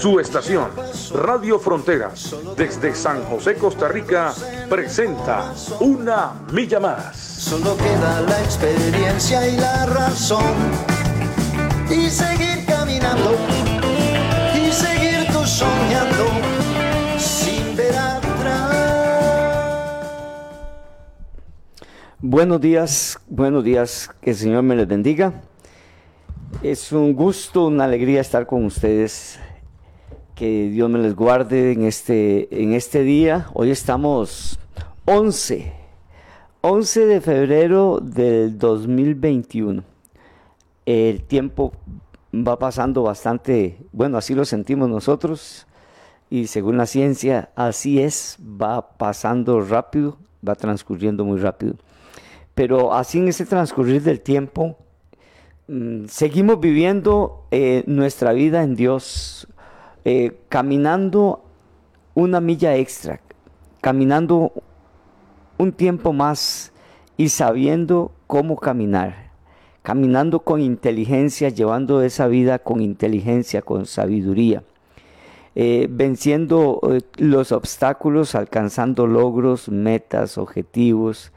Su estación, Radio Fronteras, desde San José, Costa Rica, presenta Una Milla Más. Solo queda la experiencia y la razón. Y seguir caminando, y seguir tú soñando, sin ver atrás. Buenos días, buenos días, que el Señor me les bendiga. Es un gusto, una alegría estar con ustedes que Dios me les guarde en este, en este día. Hoy estamos 11, 11 de febrero del 2021. El tiempo va pasando bastante, bueno, así lo sentimos nosotros y según la ciencia, así es, va pasando rápido, va transcurriendo muy rápido. Pero así en ese transcurrir del tiempo, mm, seguimos viviendo eh, nuestra vida en Dios, eh, caminando una milla extra, caminando un tiempo más y sabiendo cómo caminar, caminando con inteligencia, llevando esa vida con inteligencia, con sabiduría, eh, venciendo eh, los obstáculos, alcanzando logros, metas, objetivos.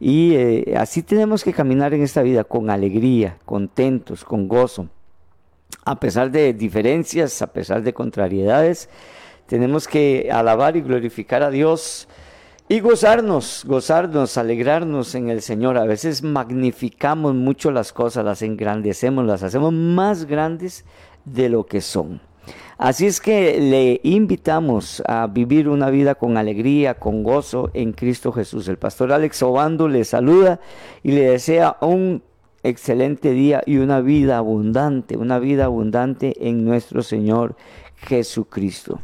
Y así tenemos que caminar en esta vida con alegría, contentos, con gozo a pesar de diferencias, a pesar de contrariedades, tenemos que alabar y glorificar a Dios y gozarnos, gozarnos, alegrarnos en el Señor. A veces magnificamos mucho las cosas, las engrandecemos, las hacemos más grandes de lo que son. Así es que le invitamos a vivir una vida con alegría, con gozo en Cristo Jesús. El pastor Alex Obando le saluda y le desea un excelente día y una vida abundante, una vida abundante en nuestro Señor Jesucristo.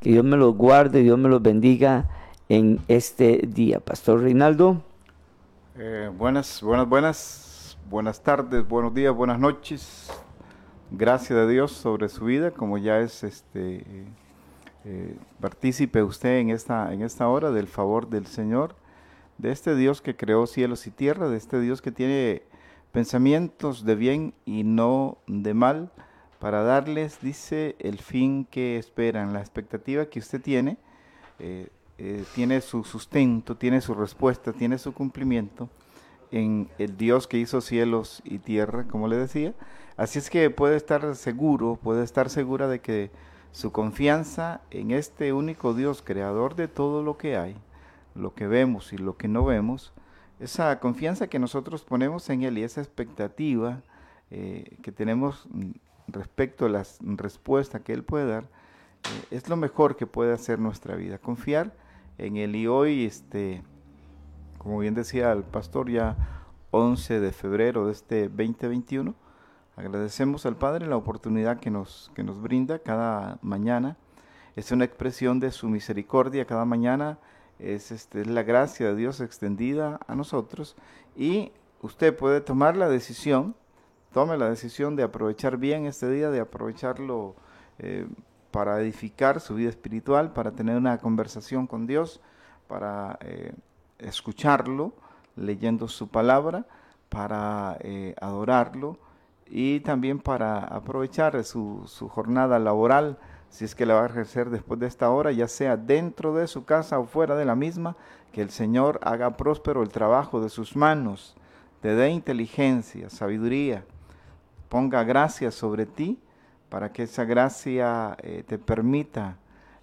Que Dios me los guarde, Dios me los bendiga en este día. Pastor Reinaldo. Eh, buenas, buenas, buenas, buenas tardes, buenos días, buenas noches. Gracias a Dios sobre su vida, como ya es este eh, partícipe usted en esta, en esta hora del favor del Señor, de este Dios que creó cielos y tierra, de este Dios que tiene pensamientos de bien y no de mal, para darles, dice, el fin que esperan, la expectativa que usted tiene, eh, eh, tiene su sustento, tiene su respuesta, tiene su cumplimiento en el Dios que hizo cielos y tierra, como le decía. Así es que puede estar seguro, puede estar segura de que su confianza en este único Dios, creador de todo lo que hay, lo que vemos y lo que no vemos, esa confianza que nosotros ponemos en Él y esa expectativa eh, que tenemos respecto a la respuesta que Él puede dar, eh, es lo mejor que puede hacer nuestra vida. Confiar en Él. Y hoy, este, como bien decía el pastor, ya 11 de febrero de este 2021, agradecemos al Padre la oportunidad que nos, que nos brinda cada mañana. Es una expresión de su misericordia cada mañana es, este, la gracia de Dios extendida a nosotros y usted puede tomar la decisión, tome la decisión de aprovechar bien este día, de aprovecharlo eh, para edificar su vida espiritual, para tener una conversación con Dios, para eh, escucharlo, leyendo su palabra, para eh, adorarlo y también para aprovechar su, su jornada laboral si es que la va a ejercer después de esta hora, ya sea dentro de su casa o fuera de la misma, que el Señor haga próspero el trabajo de sus manos, te dé inteligencia, sabiduría, ponga gracia sobre ti para que esa gracia eh, te permita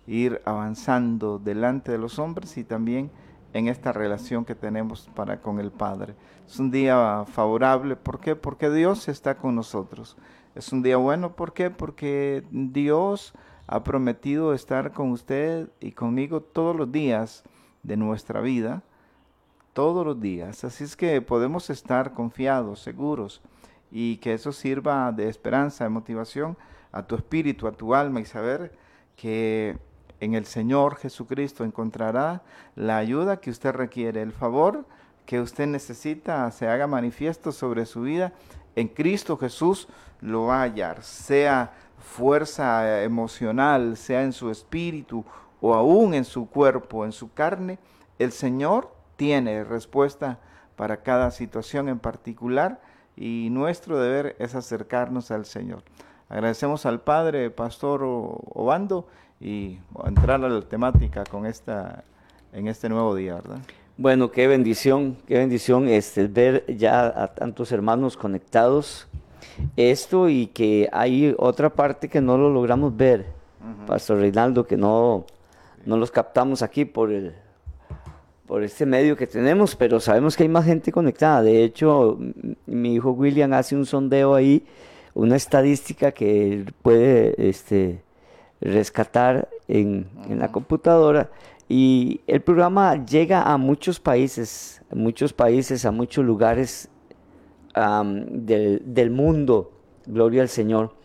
ir avanzando delante de los hombres y también en esta relación que tenemos para con el Padre. Es un día favorable, ¿por qué? Porque Dios está con nosotros. Es un día bueno, ¿por qué? Porque Dios ha prometido estar con usted y conmigo todos los días de nuestra vida, todos los días. Así es que podemos estar confiados, seguros, y que eso sirva de esperanza, de motivación a tu espíritu, a tu alma y saber que en el Señor Jesucristo encontrará la ayuda que usted requiere, el favor que usted necesita se haga manifiesto sobre su vida. En Cristo Jesús lo va a hallar, sea fuerza emocional, sea en su espíritu o aún en su cuerpo, en su carne, el Señor tiene respuesta para cada situación en particular y nuestro deber es acercarnos al Señor. Agradecemos al Padre Pastor Obando y entrar a la temática con esta en este nuevo día, ¿verdad? Bueno, qué bendición, qué bendición este, ver ya a tantos hermanos conectados. Esto y que hay otra parte que no lo logramos ver, Pastor Reinaldo, que no, no los captamos aquí por el, por este medio que tenemos, pero sabemos que hay más gente conectada. De hecho, mi hijo William hace un sondeo ahí, una estadística que puede este, rescatar en, la computadora. Y el programa llega a muchos países, a muchos países, a muchos lugares del, mundo. Gloria al Señor.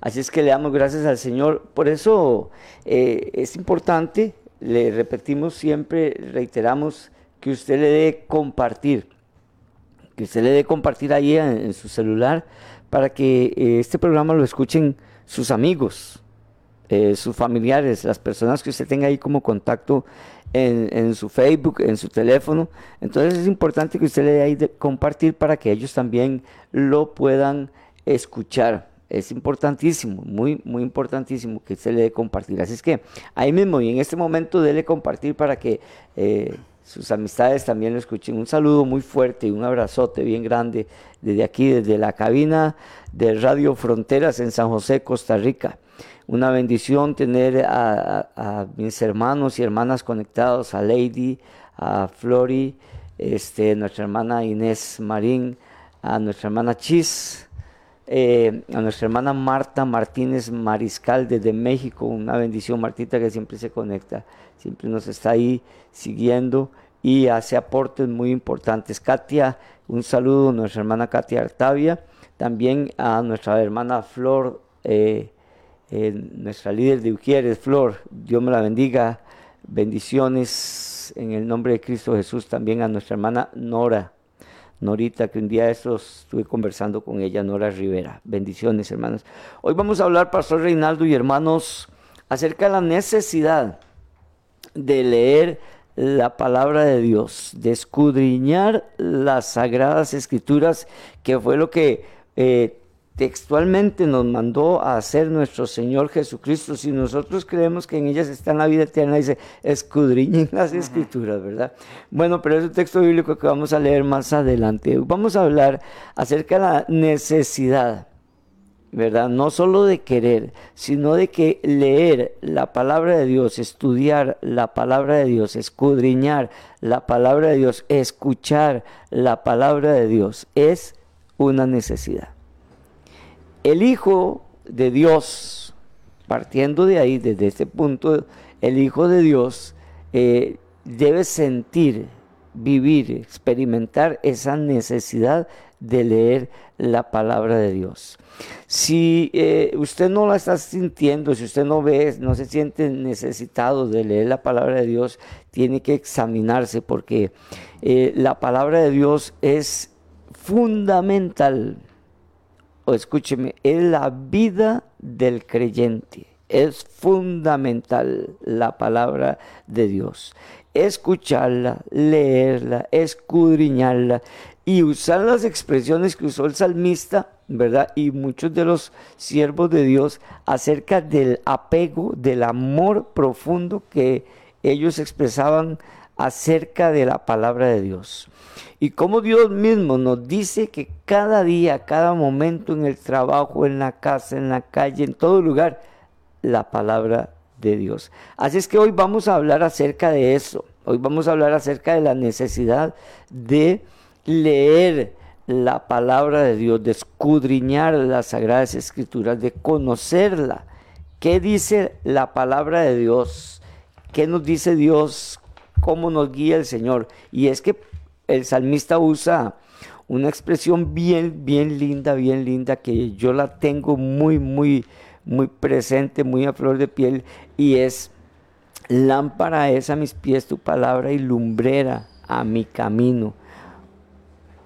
Así es que le damos gracias al Señor. Por eso eh, es importante le repetimos siempre, reiteramos que usted le dé compartir, que usted le dé compartir ahí en, su celular para que eh, este programa lo escuchen sus amigos, eh, sus familiares, las personas que usted tenga ahí como contacto en, su Facebook, en su teléfono. Entonces es importante que usted le dé ahí de compartir para que ellos también lo puedan escuchar es importantísimo, muy, muy importantísimo que se le dé compartir. Así es que ahí mismo y en este momento dele compartir para que eh, sus amistades también lo escuchen. Un saludo muy fuerte y un abrazote bien grande desde aquí, desde la cabina de Radio Fronteras en San José, Costa Rica. Una bendición tener a, mis hermanos y hermanas conectados, a Lady, a Flori, este, nuestra hermana Inés Marín, a nuestra hermana Chis, eh, a nuestra hermana Marta Martínez Mariscal desde México, una bendición Martita que siempre se conecta, siempre nos está ahí siguiendo y hace aportes muy importantes. Katia, un saludo a nuestra hermana Katia Artavia, también a nuestra hermana Flor, eh, eh, nuestra líder de Ujieres, Flor, Dios me la bendiga, bendiciones en el nombre de Cristo Jesús, también a nuestra hermana Nora. Norita, que un día de estos estuve conversando con ella, Nora Rivera. Bendiciones, hermanos. Hoy vamos a hablar, Pastor Reinaldo y hermanos, acerca de la necesidad de leer la palabra de Dios, de escudriñar las sagradas escrituras, que fue lo que eh, textualmente nos mandó a hacer nuestro Señor Jesucristo. Si nosotros creemos que en ellas está la vida eterna, dice, escudriñen las escrituras, ¿verdad? Bueno, pero es un texto bíblico que vamos a leer más adelante. Vamos a hablar acerca de la necesidad, ¿verdad? No solo de querer, sino de que leer la palabra de Dios, estudiar la palabra de Dios, escudriñar la palabra de Dios, escuchar la palabra de Dios, es una necesidad. El Hijo de Dios, partiendo de ahí, desde este punto, el Hijo de Dios eh, debe sentir, vivir, experimentar esa necesidad de leer la palabra de Dios. Si eh, usted no la está sintiendo, si usted no ve, no se siente necesitado de leer la palabra de Dios, tiene que examinarse porque eh, la palabra de Dios es fundamental o escúcheme, es la vida del creyente. Es fundamental la palabra de Dios. Escucharla, leerla, escudriñarla y usar las expresiones que usó el salmista, ¿verdad? Y muchos de los siervos de Dios acerca del apego, del amor profundo que ellos expresaban acerca de la palabra de Dios. Y como Dios mismo nos dice que cada día, cada momento en el trabajo, en la casa, en la calle, en todo lugar, la palabra de Dios. Así es que hoy vamos a hablar acerca de eso. Hoy vamos a hablar acerca de la necesidad de leer la palabra de Dios, de escudriñar las sagradas escrituras, de conocerla. ¿Qué dice la palabra de Dios? ¿Qué nos dice Dios? Cómo nos guía el Señor. Y es que el salmista usa una expresión bien, bien linda, bien linda, que yo la tengo muy, muy, muy presente, muy a flor de piel, y es Lámpara es a mis pies tu palabra y lumbrera a mi camino.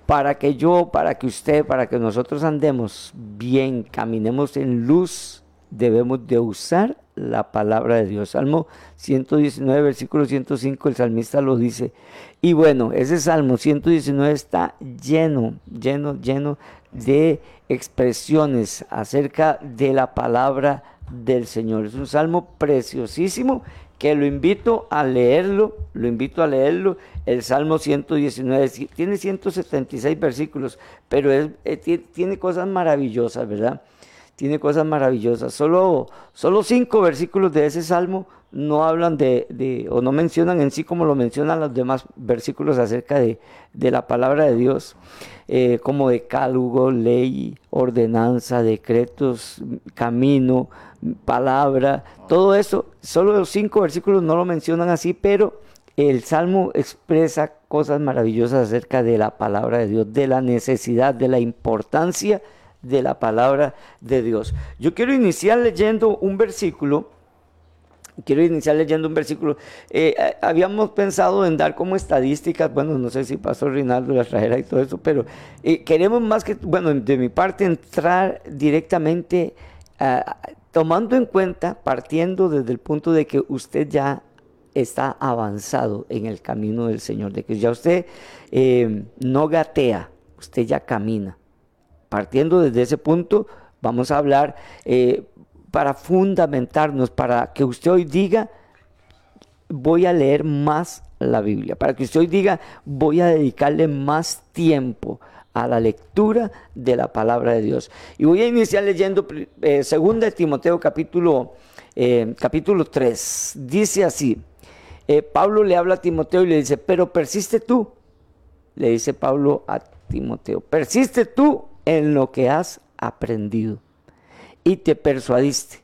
Para que yo, para que usted, para que nosotros andemos bien, caminemos en luz, debemos de usar la palabra de Dios. Salmo 119, versículo 105, el salmista lo dice. Y bueno, ese Salmo 119 está lleno, lleno, lleno de expresiones acerca de la palabra del Señor. Es un salmo preciosísimo que lo invito a leerlo, lo invito a leerlo. El Salmo 119 tiene 176 versículos, pero eh, tiene cosas maravillosas, ¿verdad? Tiene cosas maravillosas. Solo, solo cinco versículos de ese Salmo no hablan de, o no mencionan en sí como lo mencionan los demás versículos acerca de, la palabra de Dios, eh, como decálogo, ley, ordenanza, decretos, camino, palabra, todo eso, solo los cinco versículos no lo mencionan así, pero el Salmo expresa cosas maravillosas acerca de la palabra de Dios, de la necesidad, de la importancia de la palabra de Dios. Yo quiero iniciar leyendo un versículo quiero iniciar leyendo un versículo. Eh, eh, habíamos pensado en dar como estadísticas, bueno, no sé si Pastor Rinaldo las trajera y todo eso, pero eh, queremos más que, bueno, de mi parte, entrar directamente, tomando en cuenta, partiendo desde el punto de que usted ya está avanzado en el camino del Señor, de que ya usted no gatea, usted ya camina. Partiendo desde ese punto, vamos a hablar para fundamentarnos, para que usted hoy diga, voy a leer más la Biblia, para que usted hoy diga, voy a dedicarle más tiempo a la lectura de la palabra de Dios. Y voy a iniciar leyendo eh, 2 Timoteo capítulo, eh, capítulo 3. Dice así, eh, Pablo le habla a Timoteo y le dice, pero persiste tú, le dice Pablo a Timoteo, persiste tú en lo que has aprendido. Y te persuadiste,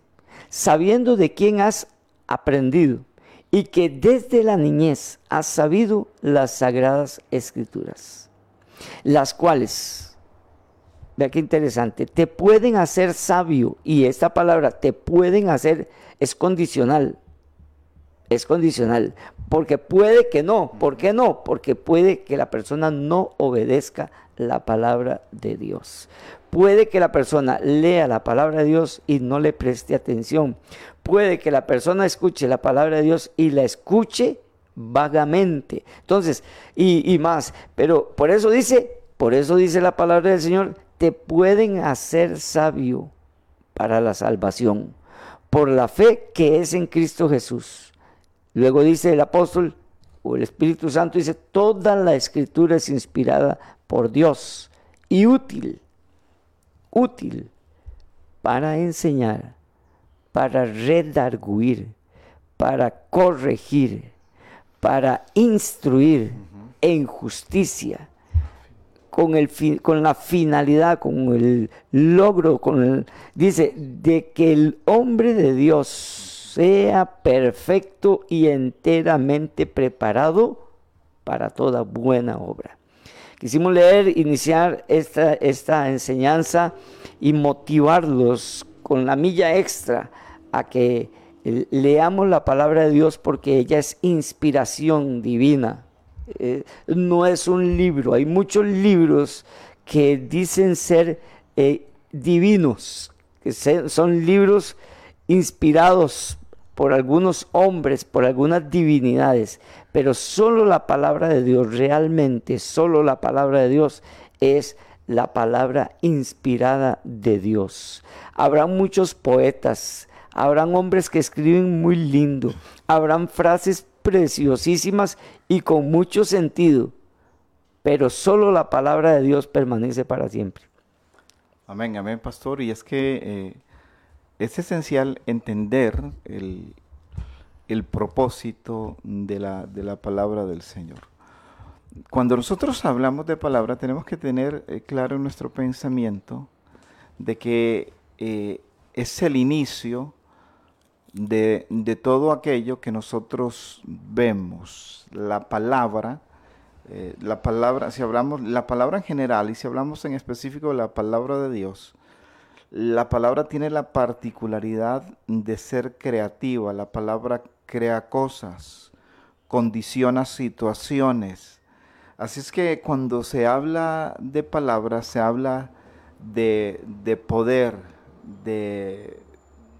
sabiendo de quién has aprendido y que desde la niñez has sabido las sagradas escrituras, las cuales, vea qué interesante, te pueden hacer sabio y esta palabra te pueden hacer es condicional, es condicional, porque puede que no, ¿por qué no? Porque puede que la persona no obedezca la palabra de Dios. Puede que la persona lea la palabra de Dios y no le preste atención. Puede que la persona escuche la palabra de Dios y la escuche vagamente. Entonces, y, más, pero por eso dice, por eso dice la palabra del Señor, te pueden hacer sabio para la salvación, por la fe que es en Cristo Jesús. Luego dice el apóstol o el Espíritu Santo, dice, toda la escritura es inspirada por Dios y útil útil para enseñar, para redarguir, para corregir, para instruir en justicia, con, el con la finalidad, con el logro, con el, dice, de que el hombre de Dios sea perfecto y enteramente preparado para toda buena obra. Quisimos leer, iniciar esta, esta enseñanza y motivarlos con la milla extra a que leamos la palabra de Dios porque ella es inspiración divina. Eh, no es un libro, hay muchos libros que dicen ser eh, divinos, que son libros inspirados por algunos hombres, por algunas divinidades, pero solo la palabra de Dios, realmente solo la palabra de Dios es la palabra inspirada de Dios. Habrán muchos poetas, habrán hombres que escriben muy lindo, habrán frases preciosísimas y con mucho sentido, pero solo la palabra de Dios permanece para siempre. Amén, amén, pastor. Y es que eh, es esencial entender el, propósito de la, de la, palabra del Señor. Cuando nosotros hablamos de palabra, tenemos que tener eh, claro en nuestro pensamiento de que eh, es el inicio de, de, todo aquello que nosotros vemos. La palabra, eh, la palabra, si hablamos, la palabra en general y si hablamos en específico de la palabra de Dios, la palabra tiene la particularidad de ser creativa, la palabra crea cosas, condiciona situaciones. Así es que cuando se habla de palabras, se habla de, poder, de,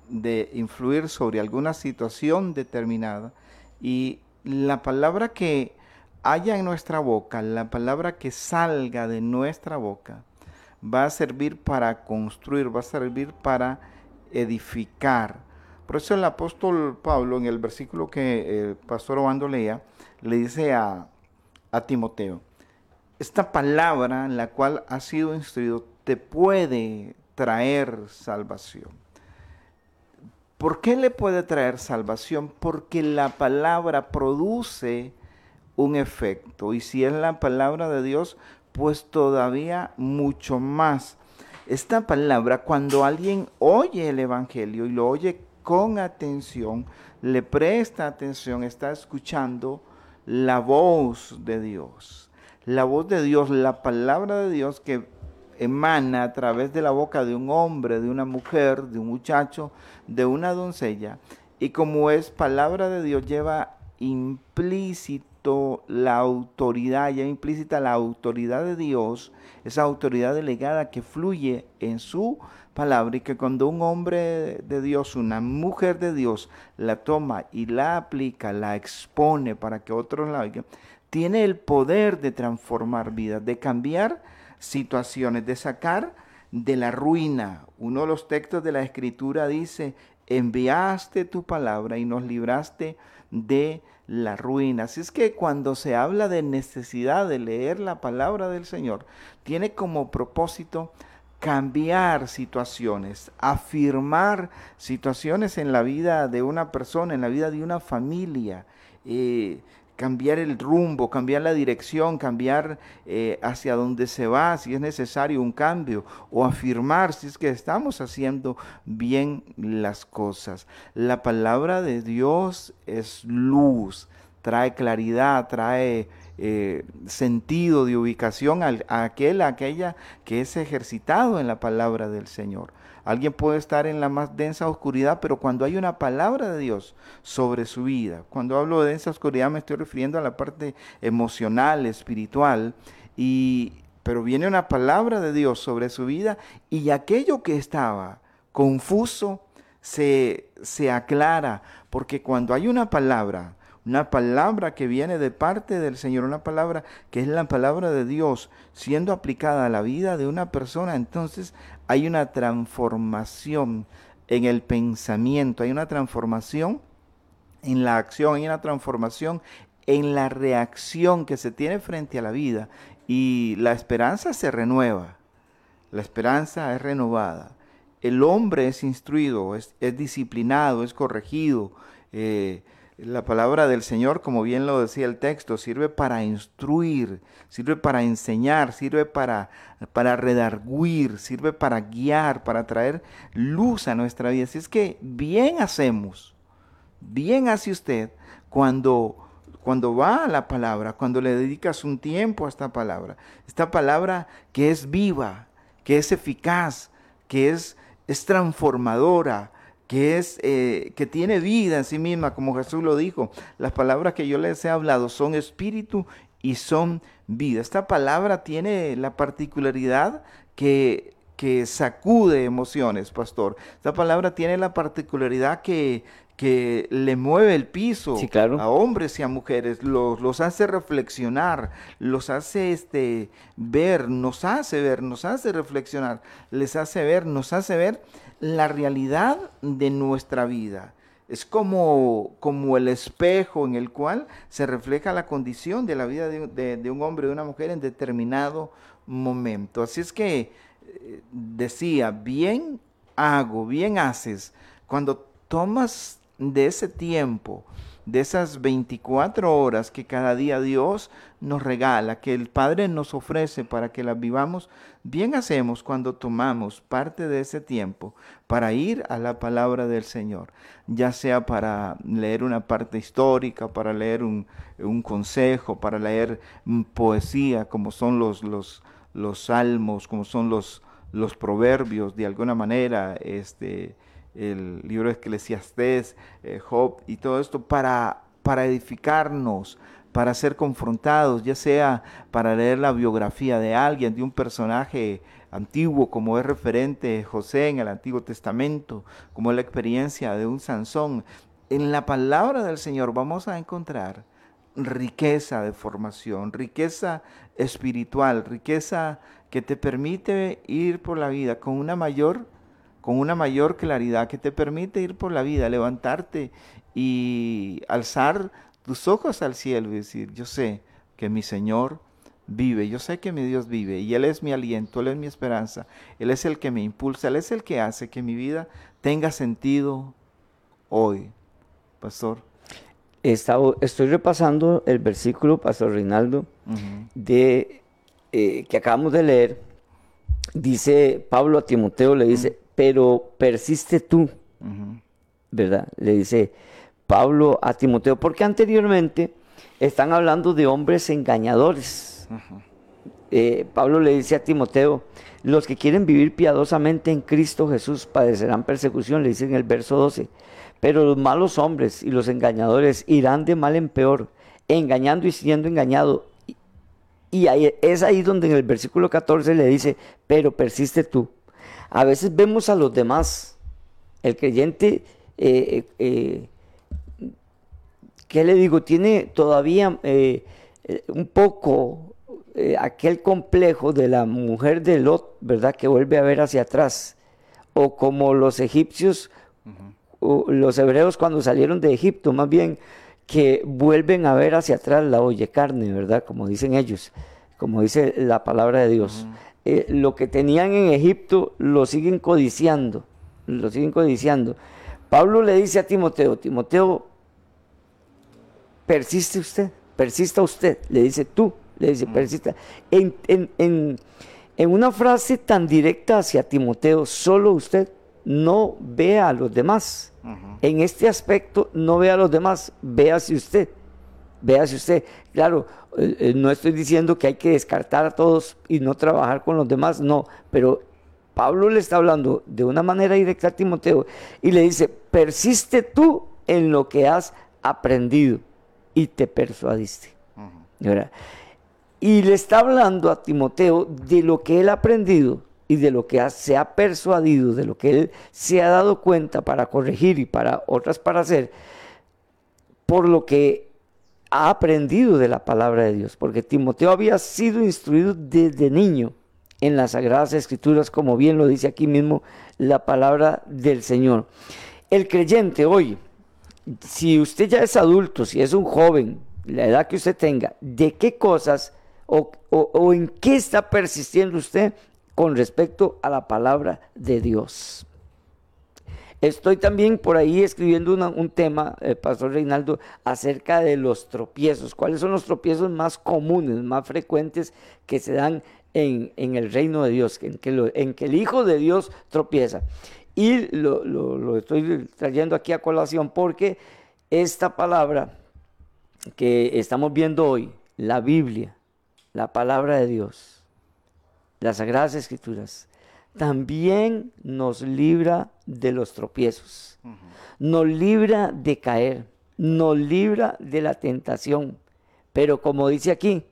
de influir sobre alguna situación determinada. Y la palabra que haya en nuestra boca, la palabra que salga de nuestra boca, va a servir para construir, va a servir para edificar. Por eso el apóstol Pablo, en el versículo que el pastor Obando leía, le dice a, a Timoteo, esta palabra en la cual has sido instruido te puede traer salvación. ¿Por qué le puede traer salvación? Porque la palabra produce un efecto. Y si es la palabra de Dios, pues todavía mucho más. Esta palabra, cuando alguien oye el Evangelio y lo oye con atención, le presta atención, está escuchando la voz de Dios. La voz de Dios, la palabra de Dios que emana a través de la boca de un hombre, de una mujer, de un muchacho, de una doncella. Y como es palabra de Dios, lleva implícito la autoridad, ya implícita la autoridad de Dios, esa autoridad delegada que fluye en su palabra y que cuando un hombre de Dios, una mujer de Dios la toma y la aplica, la expone para que otros la oigan, tiene el poder de transformar vidas, de cambiar situaciones, de sacar de la ruina. Uno de los textos de la escritura dice, enviaste tu palabra y nos libraste de la ruina. Así es que cuando se habla de necesidad de leer la palabra del Señor, tiene como propósito cambiar situaciones, afirmar situaciones en la vida de una persona, en la vida de una familia. Eh, cambiar el rumbo, cambiar la dirección, cambiar eh, hacia dónde se va, si es necesario un cambio, o afirmar si es que estamos haciendo bien las cosas. La palabra de Dios es luz, trae claridad, trae eh, sentido de ubicación a aquel, a aquella que es ejercitado en la palabra del Señor. Alguien puede estar en la más densa oscuridad, pero cuando hay una palabra de Dios sobre su vida, cuando hablo de densa oscuridad me estoy refiriendo a la parte emocional, espiritual, y, pero viene una palabra de Dios sobre su vida y aquello que estaba confuso se, se aclara, porque cuando hay una palabra, una palabra que viene de parte del Señor, una palabra que es la palabra de Dios siendo aplicada a la vida de una persona, entonces hay una transformación en el pensamiento, hay una transformación en la acción, hay una transformación en la reacción que se tiene frente a la vida y la esperanza se renueva, la esperanza es renovada. El hombre es instruido, es, disciplinado, es corregido, eh, la palabra del Señor, como bien lo decía el texto, sirve para instruir, sirve para enseñar, sirve para, para redarguir, sirve para guiar, para traer luz a nuestra vida. Así es que bien hacemos, bien hace usted cuando, cuando va a la palabra, cuando le dedicas un tiempo a esta palabra. Esta palabra que es viva, que es eficaz, que es, es transformadora, que, es, eh, que tiene vida en sí misma, como Jesús lo dijo. Las palabras que yo les he hablado son espíritu y son vida. Esta palabra tiene la particularidad que, que sacude emociones, pastor. Esta palabra tiene la particularidad que, que le mueve el piso a hombres y a mujeres, los, los, hace reflexionar, los hace este, ver, nos hace ver, nos hace reflexionar, les hace ver, nos hace ver la realidad de nuestra vida. Es como, como el espejo en el cual se refleja la condición de la vida de, un hombre o de una mujer en determinado momento. Así es que eh, decía, bien hago, bien haces, cuando tomas de ese tiempo de esas 24 horas que cada día Dios nos regala, que el Padre nos ofrece para que las vivamos, bien hacemos cuando tomamos parte de ese tiempo para ir a la palabra del Señor, ya sea para leer una parte histórica, para leer un, consejo, para leer poesía, como son los, los, los salmos, como son los, los proverbios, de alguna manera, este, el libro de Eclesiastés, eh, Job y todo esto para, para edificarnos, para ser confrontados, ya sea para leer la biografía de alguien, de un personaje antiguo, como es referente José en el Antiguo Testamento, como es la experiencia de un Sansón. En la palabra del Señor vamos a encontrar riqueza de formación, riqueza espiritual, riqueza que te permite ir por la vida con una mayor con una mayor claridad que te permite ir por la vida, levantarte y alzar tus ojos al cielo y decir, yo sé que mi Señor vive, yo sé que mi Dios vive y Él es mi aliento, Él es mi esperanza, Él es el que me impulsa, Él es el que hace que mi vida tenga sentido hoy. Pastor. estoy repasando el versículo, Pastor Reinaldo, de, eh, que acabamos de leer. Dice Pablo a Timoteo, le dice, pero persiste tú, ¿verdad? Le dice Pablo a Timoteo, porque anteriormente están hablando de hombres engañadores. Eh, Pablo le dice a Timoteo, los que quieren vivir piadosamente en Cristo Jesús padecerán persecución, le dice en el verso 12. Pero los malos hombres y los engañadores irán de mal en peor, engañando y siendo engañado. Y es ahí donde en el versículo 14 le dice, pero persiste tú. A veces vemos a los demás, el creyente, eh, eh, ¿qué le digo? Tiene todavía eh, un poco aquel complejo de la mujer de Lot, ¿verdad? Que vuelve a ver hacia atrás. O como los egipcios los hebreos cuando salieron de Egipto, más bien que vuelven a ver hacia atrás la oye carne, ¿verdad? Como dicen ellos, como dice la palabra de Dios. Eh, lo que tenían en Egipto lo siguen codiciando, lo siguen codiciando. Pablo le dice a Timoteo, Timoteo, persiste usted, persista usted, le dice tú, le dice, persista. En, en, en una frase tan directa hacia Timoteo, solo usted no vea a los demás. En este aspecto, no vea a los demás, véase usted. Véase usted. Claro, eh, eh, no estoy diciendo que hay que descartar a todos y no trabajar con los demás, no, pero Pablo le está hablando de una manera directa a Timoteo y le dice, persiste tú en lo que has aprendido y te persuadiste. Y le está hablando a Timoteo de lo que él ha aprendido y de lo que se ha persuadido, de lo que él se ha dado cuenta para corregir y para otras para hacer, por lo que ha aprendido de la palabra de Dios, porque Timoteo había sido instruido desde niño en las Sagradas Escrituras, como bien lo dice aquí mismo la palabra del Señor. El creyente hoy, si usted ya es adulto, si es un joven, la edad que usted tenga, ¿de qué cosas o, o en qué está persistiendo usted con respecto a la palabra de Dios. Estoy también por ahí escribiendo un tema, eh, Pastor Reinaldo, acerca de los tropiezos. ¿Cuáles son los tropiezos más comunes, más frecuentes que se dan en, el reino de Dios, en que, el Hijo de Dios tropieza? Y lo estoy trayendo aquí a colación porque esta palabra que estamos viendo hoy, la Biblia, la palabra de Dios, las Sagradas Escrituras, también nos libra de los tropiezos, nos libra de caer, nos libra de la tentación. Pero como dice aquí,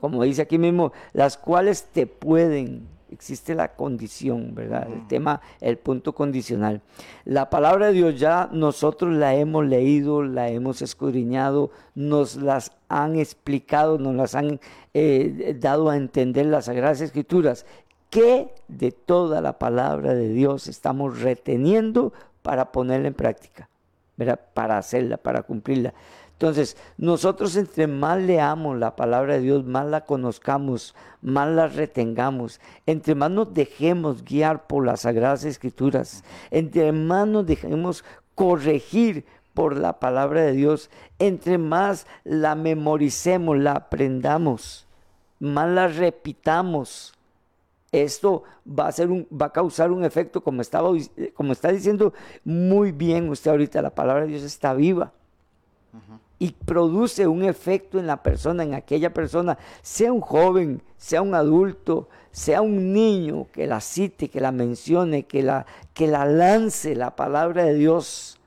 como dice aquí mismo, las cuales te pueden existe la condición, ¿verdad? El tema, el punto condicional. La palabra de Dios ya nosotros la hemos leído, la hemos escudriñado, nos las han explicado, nos las han eh, dado a entender las Sagradas Escrituras. ¿Qué de toda la palabra de Dios estamos reteniendo para ponerla en práctica? Para hacerla, para cumplirla. Entonces, nosotros entre más leamos la palabra de Dios, más la conozcamos, más la retengamos, entre más nos dejemos guiar por las sagradas escrituras, entre más nos dejemos corregir por la palabra de Dios, entre más la memoricemos, la aprendamos, más la repitamos, esto va a, ser un, va a causar un efecto, como, estaba, como está diciendo muy bien usted ahorita, la palabra de Dios está viva. Y produce un efecto en la persona, en aquella persona, sea un joven, sea un adulto, sea un niño que la cite, que la mencione, que la, que la lance la palabra de Dios,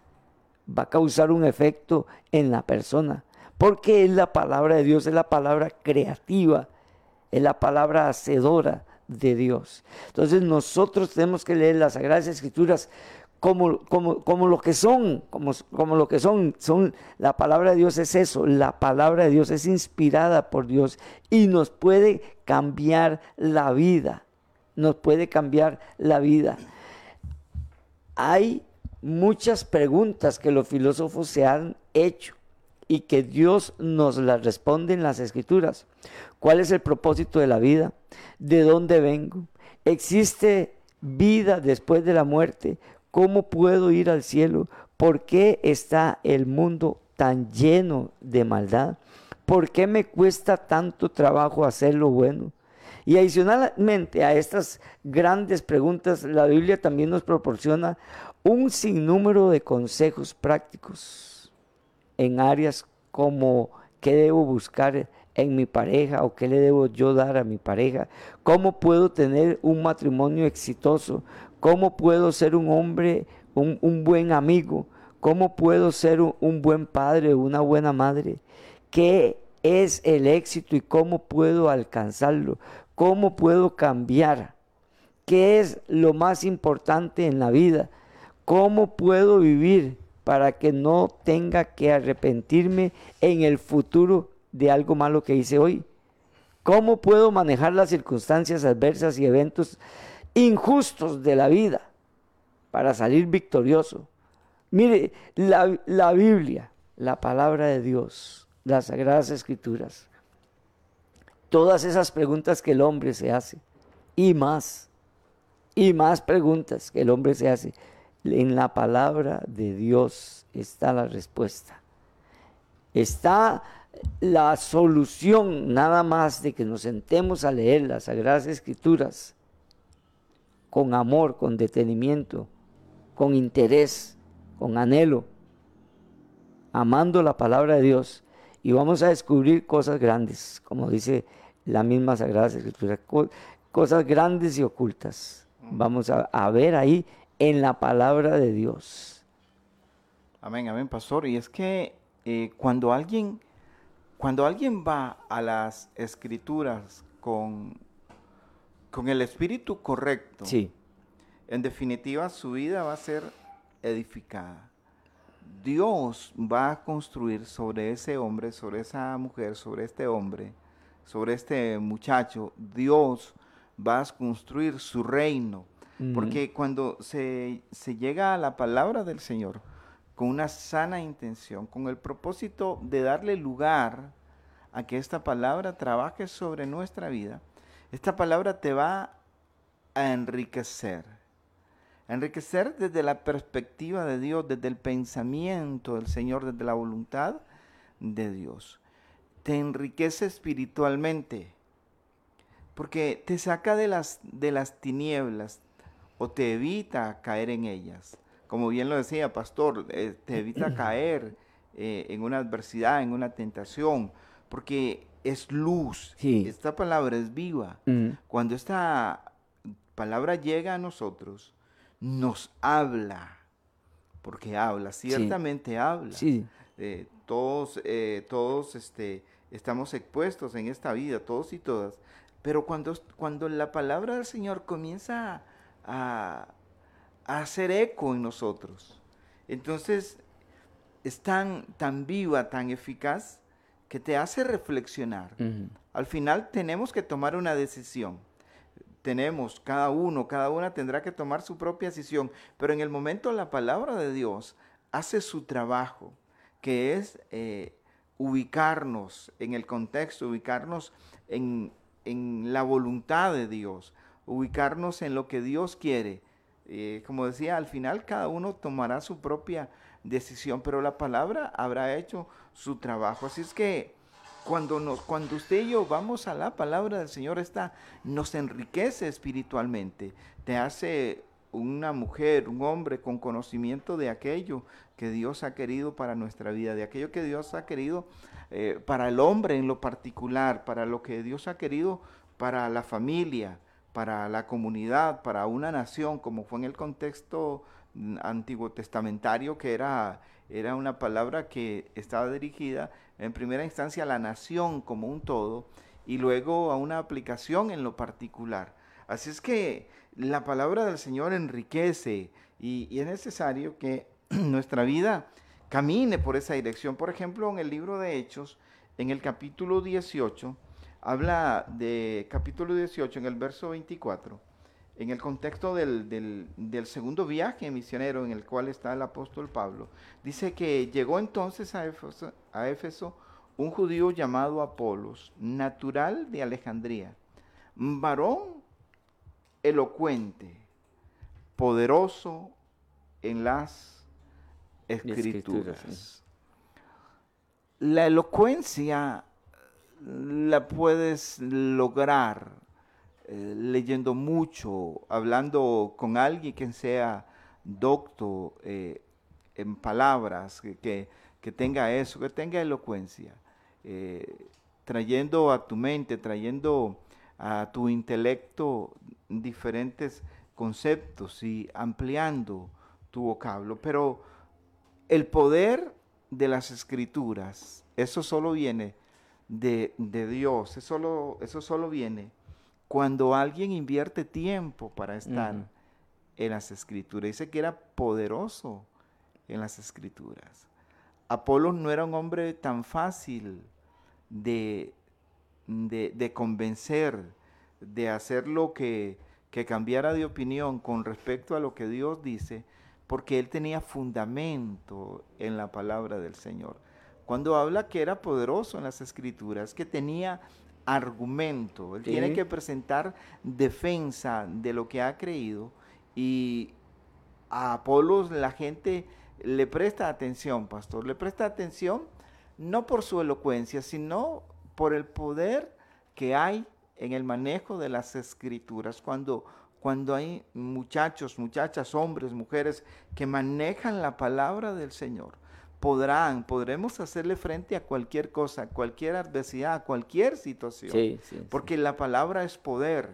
va a causar un efecto en la persona. Porque es la palabra de Dios, es la palabra creativa, es la palabra hacedora de Dios. Entonces nosotros tenemos que leer las Sagradas Escrituras como, como, lo que son, como, como lo que son, son, la palabra de Dios es eso, la palabra de Dios es inspirada por Dios y nos puede cambiar la vida, nos puede cambiar la vida. Hay muchas preguntas que los filósofos se han hecho y que Dios nos las responde en las escrituras. ¿Cuál es el propósito de la vida? ¿De dónde vengo? ¿Existe vida después de la muerte? ¿Cómo puedo ir al cielo? ¿Por qué está el mundo tan lleno de maldad? ¿Por qué me cuesta tanto trabajo hacer lo bueno? Y adicionalmente a estas grandes preguntas, la Biblia también nos proporciona un sinnúmero de consejos prácticos en áreas como qué debo buscar en mi pareja o qué le debo yo dar a mi pareja, cómo puedo tener un matrimonio exitoso, ¿Cómo puedo ser un hombre, un, buen amigo? ¿Cómo puedo ser un, buen padre una buena madre? ¿Qué es el éxito y cómo puedo alcanzarlo? ¿Cómo puedo cambiar? ¿Qué es lo más importante en la vida? ¿Cómo puedo vivir para que no tenga que arrepentirme en el futuro de algo malo que hice hoy? ¿Cómo puedo manejar las circunstancias adversas y eventos injustos de la vida para salir victorioso. Mire, la, Biblia, la palabra de Dios, las sagradas escrituras, todas esas preguntas que el hombre se hace, y más, y más preguntas que el hombre se hace, en la palabra de Dios está la respuesta. Está la solución nada más de que nos sentemos a leer las sagradas escrituras con amor, con detenimiento, con interés, con anhelo, amando la palabra de Dios y vamos a descubrir cosas grandes, como dice la misma Sagrada Escritura, cosas grandes y ocultas. Vamos a, ver ahí en la palabra de Dios. Amén, amén, pastor. Y es que eh, cuando alguien, cuando alguien va a las escrituras con con el espíritu correcto, sí. en definitiva su vida va a ser edificada. Dios va a construir sobre ese hombre, sobre esa mujer, sobre este hombre, sobre este muchacho, Dios va a construir su reino. Porque cuando se, se llega a la palabra del Señor con una sana intención, con el propósito de darle lugar a que esta palabra trabaje sobre nuestra vida, esta palabra te va a enriquecer. Enriquecer desde la perspectiva de Dios, desde el pensamiento del Señor, desde la voluntad de Dios. Te enriquece espiritualmente, porque te saca de las, de las tinieblas o te evita caer en ellas. Como bien lo decía Pastor, eh, te evita caer eh, en una adversidad, en una tentación, porque es luz. Esta palabra es viva. Mm. Cuando esta palabra llega a nosotros, nos habla, porque habla, ciertamente habla. Eh, todos, eh, todos este, estamos expuestos en esta vida, todos y todas. Pero cuando, cuando la palabra del Señor comienza a, a hacer eco en nosotros, entonces es tan, tan viva, tan eficaz, que te hace reflexionar. Al final tenemos que tomar una decisión. Tenemos, cada uno, cada una tendrá que tomar su propia decisión, pero en el momento la palabra de Dios hace su trabajo, que es eh, ubicarnos en el contexto, ubicarnos en, la voluntad de Dios, ubicarnos en lo que Dios quiere. Eh, como decía, al final cada uno tomará su propia decisión, pero la palabra habrá hecho su trabajo. Así es que cuando, nos, cuando usted y yo vamos a la palabra del Señor, esta nos enriquece espiritualmente, te hace una mujer, un hombre con conocimiento de aquello que Dios ha querido para nuestra vida, de aquello que Dios ha querido eh, para el hombre en lo particular, para lo que Dios ha querido para la familia, para la comunidad, para una nación, como fue en el contexto antiguo testamentario, que era, era una palabra que estaba dirigida en primera instancia a la nación como un todo y luego a una aplicación en lo particular. Así es que la palabra del Señor enriquece y, y es necesario que nuestra vida camine por esa dirección. Por ejemplo, en el libro de Hechos, en el capítulo 18, habla de capítulo 18 en el verso 24, en el contexto del, segundo viaje misionero en el cual está el apóstol Pablo, dice que llegó entonces a Éfeso, a Éfeso un judío llamado Apolos, natural de Alejandría, varón elocuente, poderoso en las escrituras. La elocuencia la puedes lograr eh, leyendo mucho, hablando con alguien que sea docto eh, en palabras, que, tenga eso, que tenga elocuencia, eh, trayendo a tu mente, trayendo a tu intelecto diferentes conceptos y ampliando tu vocablo. Pero el poder de las escrituras, eso solo viene de, Dios. Eso solo, eso solo viene cuando alguien invierte tiempo para estar en las escrituras. Dice que era poderoso en las escrituras. Apolo no era un hombre tan fácil de, de, convencer, de hacer lo que, que cambiara de opinión con respecto a lo que Dios dice, porque él tenía fundamento en la palabra del Señor. Cuando habla que era poderoso en las escrituras, que tenía argumento, él tiene que presentar defensa de lo que ha creído y a Apolos la gente le presta atención, pastor, le presta atención no por su elocuencia, sino por el poder que hay en el manejo de las escrituras. Cuando, cuando hay muchachos, muchachas, hombres, mujeres que manejan la palabra del Señor, podrán, podremos hacerle frente a cualquier cosa, cualquier adversidad, a cualquier situación. porque la palabra es poder.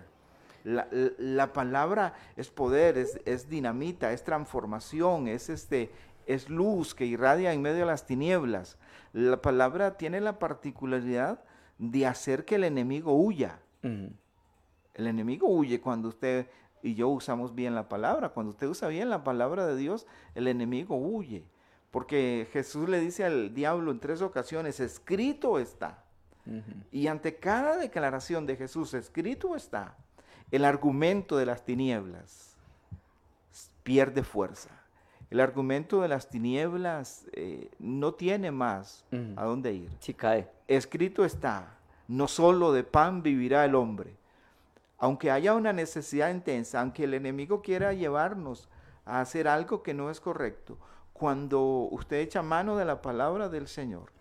La, palabra es poder, es, dinamita, es transformación, es este, es luz que irradia en medio de las tinieblas. La palabra tiene la particularidad de hacer que el enemigo huya. El enemigo huye cuando usted y yo usamos bien la palabra. Cuando usted usa bien la palabra de Dios, el enemigo huye. Porque Jesús le dice al diablo en tres ocasiones, escrito está. Y ante cada declaración de Jesús, escrito está, el argumento de las tinieblas pierde fuerza. El argumento de las tinieblas eh, no tiene más a dónde ir. Sí cae. Escrito está, no solo de pan vivirá el hombre. Aunque haya una necesidad intensa, aunque el enemigo quiera llevarnos a hacer algo que no es correcto, cuando usted echa mano de la palabra del Señor,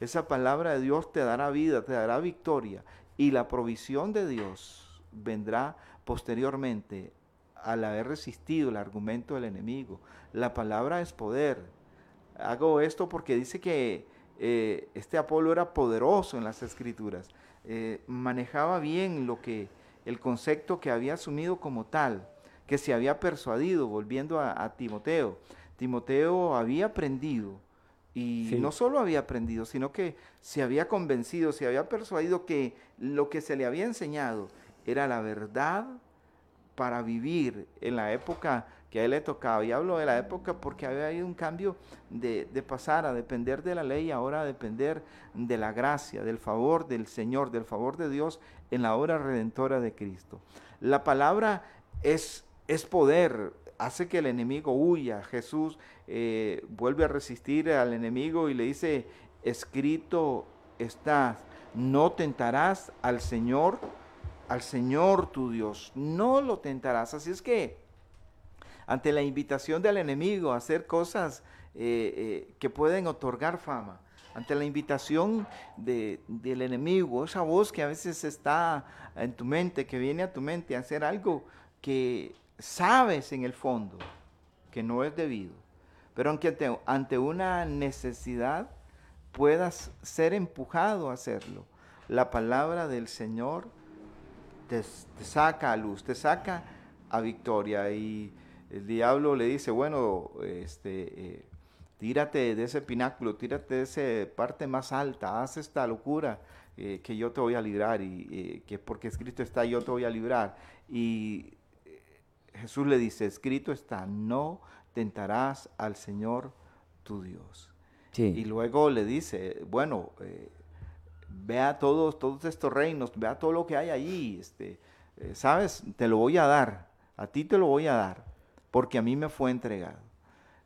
esa palabra de Dios te dará vida, te dará victoria y la provisión de Dios vendrá posteriormente al haber resistido el argumento del enemigo. La palabra es poder. Hago esto porque dice que eh, este Apolo era poderoso en las escrituras, eh, manejaba bien lo que el concepto que había asumido como tal, que se había persuadido, volviendo a Timoteo. Timoteo había aprendido, y no solo había aprendido, sino que se había convencido, se había persuadido que lo que se le había enseñado era la verdad para vivir en la época que a él le tocaba. Y hablo de la época porque había habido un cambio de, de, pasar a depender de la ley, ahora a depender de la gracia, del favor del Señor, del favor de Dios en la obra redentora de Cristo. La palabra es, es poder, hace que el enemigo huya. Jesús eh, vuelve a resistir al enemigo y le dice, escrito está, no tentarás al Señor, al Señor tu Dios, no lo tentarás. Así es que ante la invitación del enemigo a hacer cosas eh, eh, que pueden otorgar fama, ante la invitación del enemigo, esa voz que a veces está en tu mente, que viene a tu mente a hacer algo que sabes en el fondo que no es debido, pero aunque ante, una necesidad puedas ser empujado a hacerlo, la palabra del Señor te, saca a luz, te saca a victoria y el diablo le dice, bueno, este, eh, tírate de ese pináculo, tírate de esa parte más alta, haz esta locura eh, que yo te voy a librar y eh, que porque escrito está yo te voy a librar. Y Jesús le dice, escrito está, no tentarás al Señor tu Dios. Y luego le dice, bueno, eh, vea todos, todos estos reinos, vea todo lo que hay allí, este, eh, sabes, te lo voy a dar, a ti te lo voy a dar, porque a mí me fue entregado.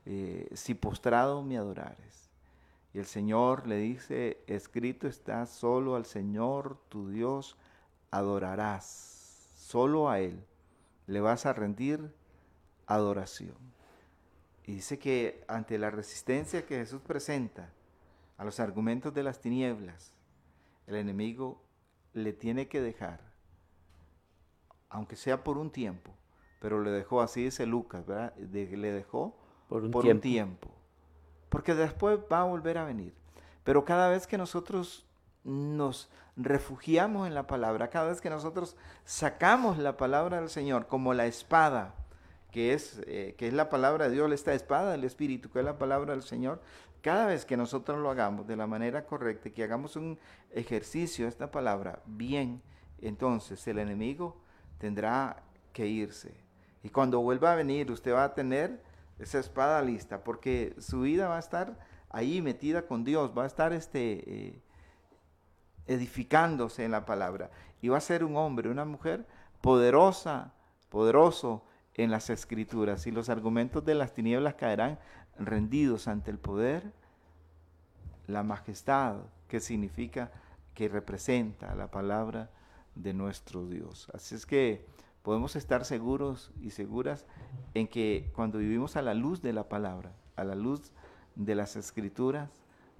Eh, si postrado me adorares. Y el Señor le dice, escrito está, solo al Señor tu Dios adorarás, solo a Él le vas a rendir adoración. Y dice que ante la resistencia que Jesús presenta a los argumentos de las tinieblas, el enemigo le tiene que dejar, aunque sea por un tiempo, pero le dejó, así dice Lucas, ¿verdad? le dejó por, un, tiempo. un tiempo, porque después va a volver a venir. Pero cada vez que nosotros nos refugiamos en la palabra, cada vez que nosotros sacamos la palabra del Señor como la espada, que es, eh, que es la palabra de Dios, esta espada del Espíritu, que es la palabra del Señor, cada vez que nosotros lo hagamos de la manera correcta, que hagamos un ejercicio esta palabra bien, entonces el enemigo tendrá que irse. Y cuando vuelva a venir, usted va a tener esa espada lista, porque su vida va a estar ahí metida con Dios, va a estar este, eh, edificándose en la palabra. Y va a ser un hombre, una mujer poderosa, poderoso en las escrituras. Y los argumentos de las tinieblas caerán rendidos ante el poder, la majestad, que significa, que representa la palabra de nuestro Dios. Así es que podemos estar seguros y seguras en que cuando vivimos a la luz de la palabra, a la luz de las escrituras,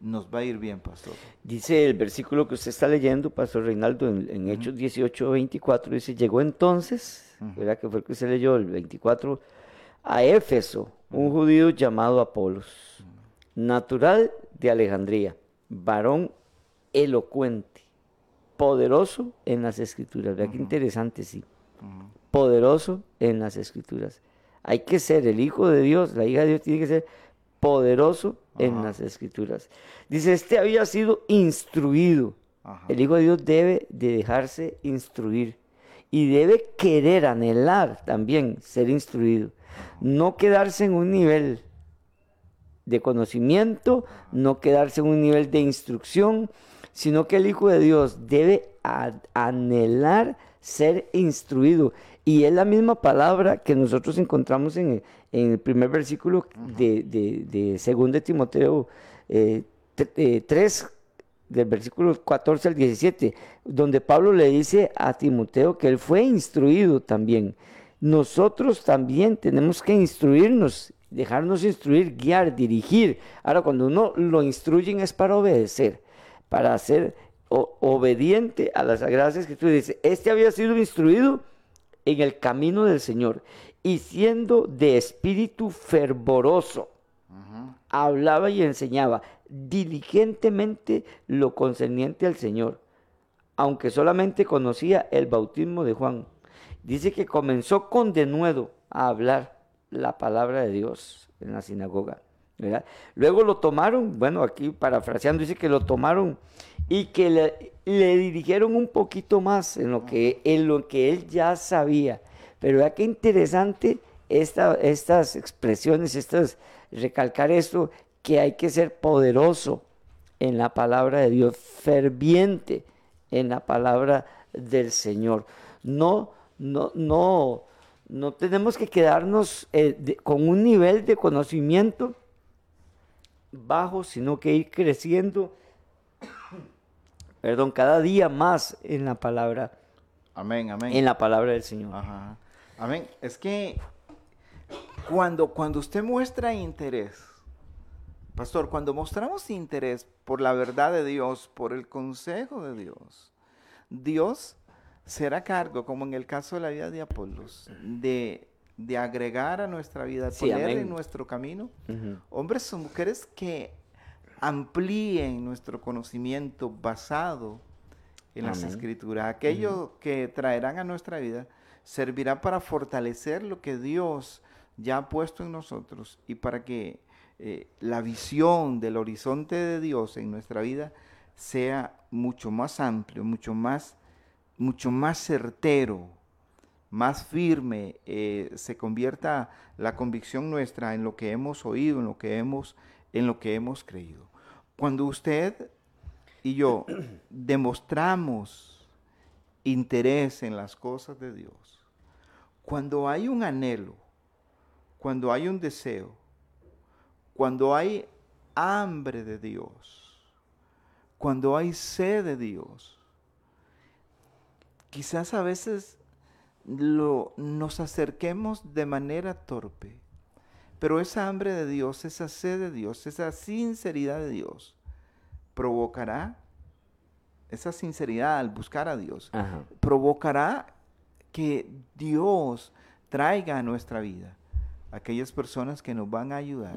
nos va a ir bien, pastor. Dice el versículo que usted está leyendo, pastor Reinaldo, en, Hechos 18, 24, dice, llegó entonces, ¿verdad? Que fue el que usted leyó, el 24, a Éfeso, un judío llamado Apolos, natural de Alejandría, varón elocuente, poderoso en las escrituras. Vea qué interesante, sí. Poderoso en las escrituras. Hay que ser el hijo de Dios, la hija de Dios tiene que ser poderoso en las escrituras. Dice, este había sido instruido. El Hijo de Dios debe de dejarse instruir y debe querer, anhelar también ser instruido. No quedarse en un nivel de conocimiento, no quedarse en un nivel de instrucción, sino que el Hijo de Dios debe anhelar ser instruido. Y es la misma palabra que nosotros encontramos en, el primer versículo de, de, de, de Timoteo 3, eh, eh, del versículo 14 al 17, donde Pablo le dice a Timoteo que él fue instruido también. Nosotros también tenemos que instruirnos, dejarnos instruir, guiar, dirigir. Ahora, cuando uno lo instruyen es para obedecer, para ser obediente a las sagradas escrituras. Dice, este había sido instruido en el camino del Señor y siendo de espíritu fervoroso, hablaba y enseñaba diligentemente lo concerniente al Señor, aunque solamente conocía el bautismo de Juan. Dice que comenzó con denuedo a hablar la palabra de Dios en la sinagoga. Luego lo tomaron, bueno, aquí parafraseando, dice que lo tomaron y que le, dirigieron un poquito más en lo que, en lo que él ya sabía. Pero vea qué interesante esta, estas expresiones, estas, recalcar esto, que hay que ser poderoso en la palabra de Dios, ferviente en la palabra del Señor. No, no, no, no tenemos que quedarnos eh, con un nivel de conocimiento bajo, sino que ir creciendo, perdón, cada día más en la palabra. Amén, amén. En la palabra del Señor. Amén. Es que cuando, cuando usted muestra interés, pastor, cuando mostramos interés por la verdad de Dios, por el consejo de Dios, Dios será cargo, como en el caso de la vida de Apolos, de de agregar a nuestra vida, poner en nuestro camino hombres o mujeres que amplíen nuestro conocimiento basado en las escrituras. Aquello que traerán a nuestra vida servirá para fortalecer lo que Dios ya ha puesto en nosotros y para que eh, la visión del horizonte de Dios en nuestra vida sea mucho más amplio, mucho más, mucho más certero, más firme, eh, se convierta la convicción nuestra en lo que hemos oído, en lo que hemos, en lo que hemos creído. Cuando usted y yo demostramos interés en las cosas de Dios, cuando hay un anhelo, cuando hay un deseo, cuando hay hambre de Dios, cuando hay sed de Dios, quizás a veces lo, nos acerquemos de manera torpe, pero esa hambre de Dios, esa sed de Dios, esa sinceridad de Dios, provocará, esa sinceridad al buscar a Dios, provocará que Dios traiga a nuestra vida aquellas personas que nos van a ayudar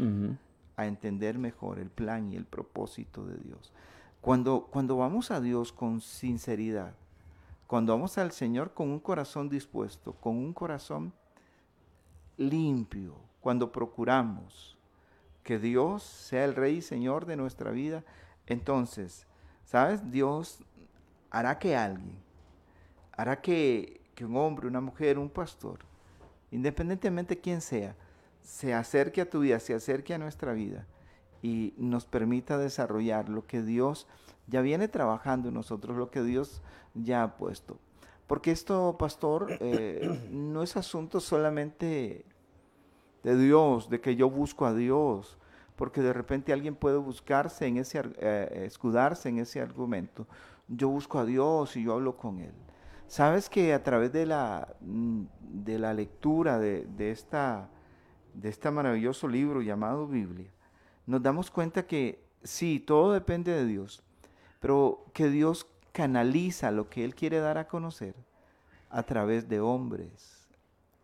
a entender mejor el plan y el propósito de Dios. Cuando, cuando vamos a Dios con sinceridad, cuando vamos al Señor con un corazón dispuesto, con un corazón limpio, cuando procuramos que Dios sea el Rey y Señor de nuestra vida, entonces, ¿sabes? Dios hará que alguien, hará que, un hombre, una mujer, un pastor, independientemente de quién sea, se acerque a tu vida, se acerque a nuestra vida y nos permita desarrollar lo que Dios ya viene trabajando en nosotros, lo que Dios ya ha puesto. Porque esto, pastor, eh, no es asunto solamente de Dios, de que yo busco a Dios, porque de repente alguien puede buscarse en ese, eh, escudarse en ese argumento. Yo busco a Dios y yo hablo con Él. Sabes que a través de la, mm, de la lectura de, esta, de este maravilloso libro llamado Biblia, nos damos cuenta que sí, todo depende de Dios, pero que Dios canaliza lo que Él quiere dar a conocer a través de hombres,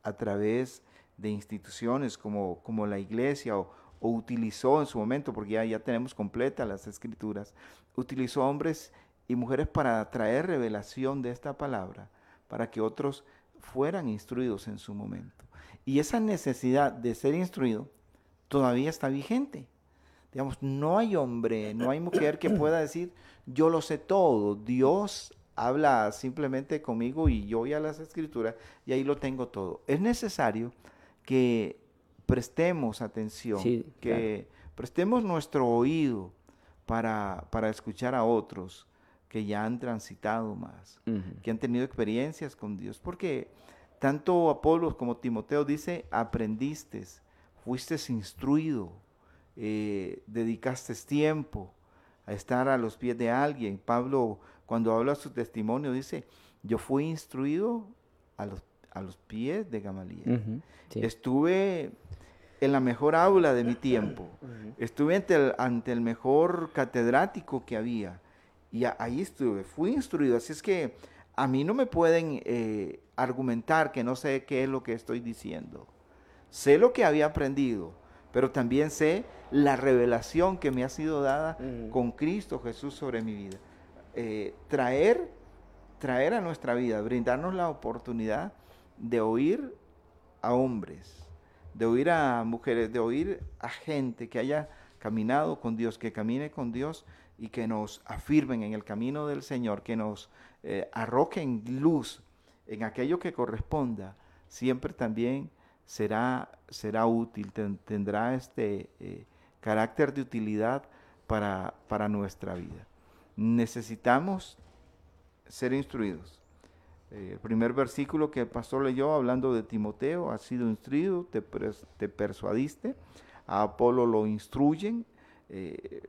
a través de instituciones como, como la iglesia o, o utilizó en su momento, porque ya, ya tenemos completas las escrituras, utilizó hombres y mujeres para traer revelación de esta palabra, para que otros fueran instruidos en su momento. Y esa necesidad de ser instruido todavía está vigente. Digamos, no hay hombre, no hay mujer que pueda decir, yo lo sé todo, Dios habla simplemente conmigo y yo voy a las escrituras y ahí lo tengo todo. Es necesario que prestemos atención, que prestemos nuestro oído para, escuchar a otros que ya han transitado más, que han tenido experiencias con Dios, porque tanto Apolo como Timoteo dice, aprendiste, fuiste instruido, eh, dedicaste tiempo a estar a los pies de alguien. Pablo, cuando habla su testimonio, dice, yo fui instruido a los, a los pies de Gamaliel. Estuve en la mejor aula de mi tiempo. Estuve ante el, mejor catedrático que había. Y ahí estuve, fui instruido. Así es que a mí no me pueden eh, argumentar que no sé qué es lo que estoy diciendo. Sé lo que había aprendido, pero también sé la revelación que me ha sido dada con Cristo Jesús sobre mi vida. Eh, traer, traer a nuestra vida, brindarnos la oportunidad de oír a hombres, de oír a mujeres, de oír a gente que haya caminado con Dios, que camine con Dios y que nos afirmen en el camino del Señor, que nos eh, arroquen luz en aquello que corresponda, siempre también será, será útil, tendrá este eh, carácter de utilidad para, para nuestra vida. Necesitamos ser instruidos. Eh, el primer versículo que el pastor leyó hablando de Timoteo, ha sido instruido, te, persuadiste, a Apolo lo instruyen, eh,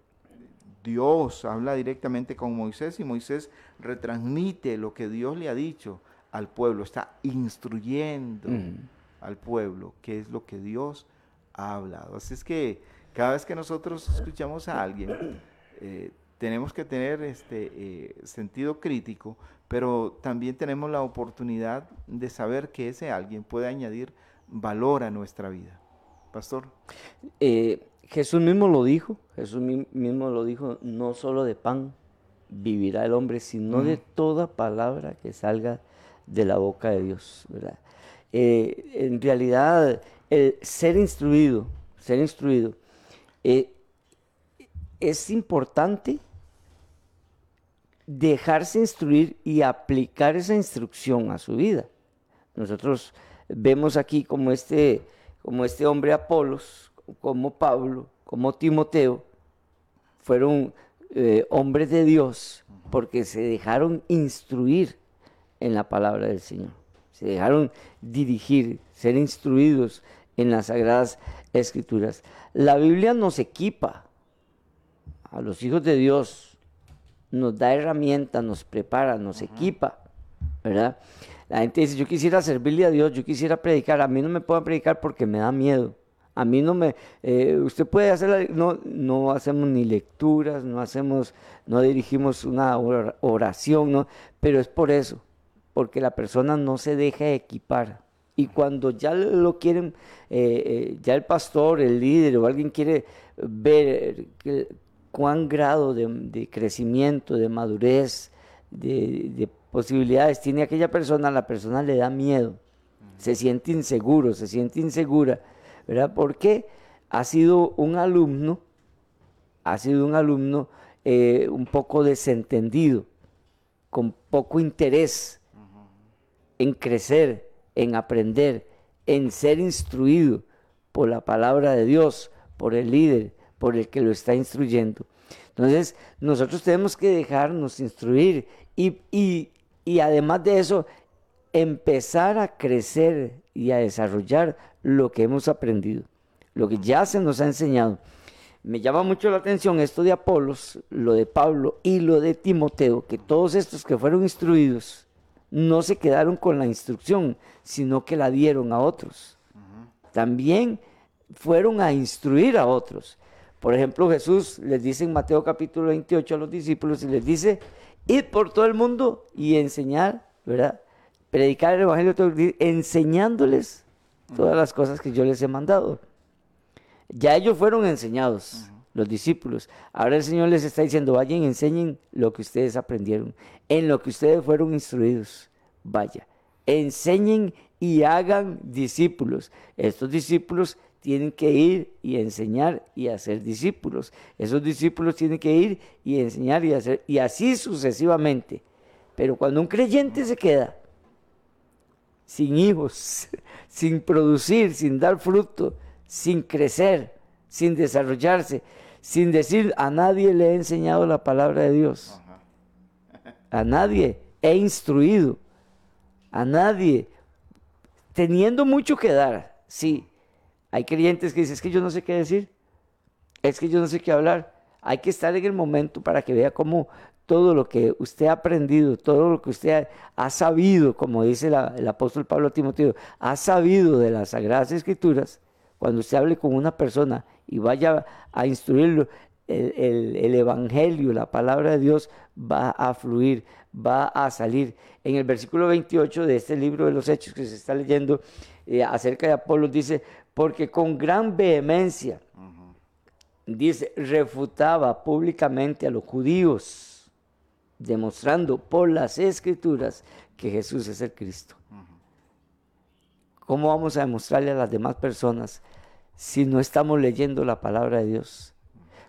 Dios habla directamente con Moisés y Moisés retransmite lo que Dios le ha dicho al pueblo, está instruyendo al pueblo qué es lo que Dios ha hablado. Así es que cada vez que nosotros escuchamos a alguien, eh, tenemos que tener este eh, sentido crítico, pero también tenemos la oportunidad de saber que ese alguien puede añadir valor a nuestra vida. Pastor. Eh, Jesús mismo lo dijo, Jesús mismo lo dijo, no solo de pan vivirá el hombre, sino de toda palabra que salga de la boca de Dios, ¿verdad? Eh, en realidad, el ser instruido, ser instruido, eh, es importante dejarse instruir y aplicar esa instrucción a su vida. Nosotros vemos aquí como este, como este hombre Apolos, como Pablo, como Timoteo, fueron eh, hombres de Dios porque se dejaron instruir en la palabra del Señor. Se dejaron dirigir, ser instruidos en las sagradas escrituras. La Biblia nos equipa a los hijos de Dios, nos da herramientas, nos prepara, nos equipa, ¿verdad? La gente dice, yo quisiera servirle a Dios, yo quisiera predicar, a mí no me puedo predicar porque me da miedo. A mí no me, eh, usted puede hacer, no, no hacemos ni lecturas, no hacemos, no dirigimos una oración, ¿no? pero es por eso, porque la persona no se deja equipar. Y cuando ya lo quieren, eh, eh, ya el pastor, el líder o alguien quiere ver cuán grado de, crecimiento, de madurez, de, de, posibilidades tiene aquella persona, la persona le da miedo, se siente inseguro, se siente insegura ¿verdad? Porque ha sido un alumno, ha sido un alumno eh, un poco desentendido, con poco interés en crecer, en aprender, en ser instruido por la palabra de Dios, por el líder, por el que lo está instruyendo. Entonces, nosotros tenemos que dejarnos instruir y, y además de eso, empezar a crecer y a desarrollar lo que hemos aprendido, lo que ya se nos ha enseñado. Me llama mucho la atención esto de Apolos, lo de Pablo y lo de Timoteo, que todos estos que fueron instruidos no se quedaron con la instrucción, sino que la dieron a otros. También fueron a instruir a otros. Por ejemplo, Jesús les dice en Mateo capítulo 28 a los discípulos y les dice, id por todo el mundo y enseñar, ¿verdad? predicar el Evangelio enseñándoles todas las cosas que yo les he mandado. Ya ellos fueron enseñados, los discípulos. Ahora el Señor les está diciendo, vayan, enseñen lo que ustedes aprendieron, en lo que ustedes fueron instruidos. Vaya, enseñen y hagan discípulos. Estos discípulos tienen que ir y enseñar y hacer discípulos. Esos discípulos tienen que ir y enseñar y hacer, y así sucesivamente. Pero cuando un creyente se queda sin hijos, sin producir, sin dar fruto, sin crecer, sin desarrollarse, sin decir a nadie le he enseñado la palabra de Dios. A nadie he instruido. A nadie. Teniendo mucho que dar, sí. Hay creyentes que dicen, es que yo no sé qué decir. Es que yo no sé qué hablar. Hay que estar en el momento para que vea cómo todo lo que usted ha aprendido, todo lo que usted ha, sabido, como dice el apóstol Pablo a Timoteo, ha sabido de las Sagradas Escrituras, cuando usted hable con una persona y vaya a instruirlo, el, Evangelio, la palabra de Dios va a fluir, va a salir. En el versículo 28 de este libro de los Hechos que se está leyendo eh, acerca de Apolo, dice, porque con gran vehemencia, dice, refutaba públicamente a los judíos demostrando por las escrituras que Jesús es el Cristo. ¿Cómo vamos a demostrarle a las demás personas si no estamos leyendo la palabra de Dios?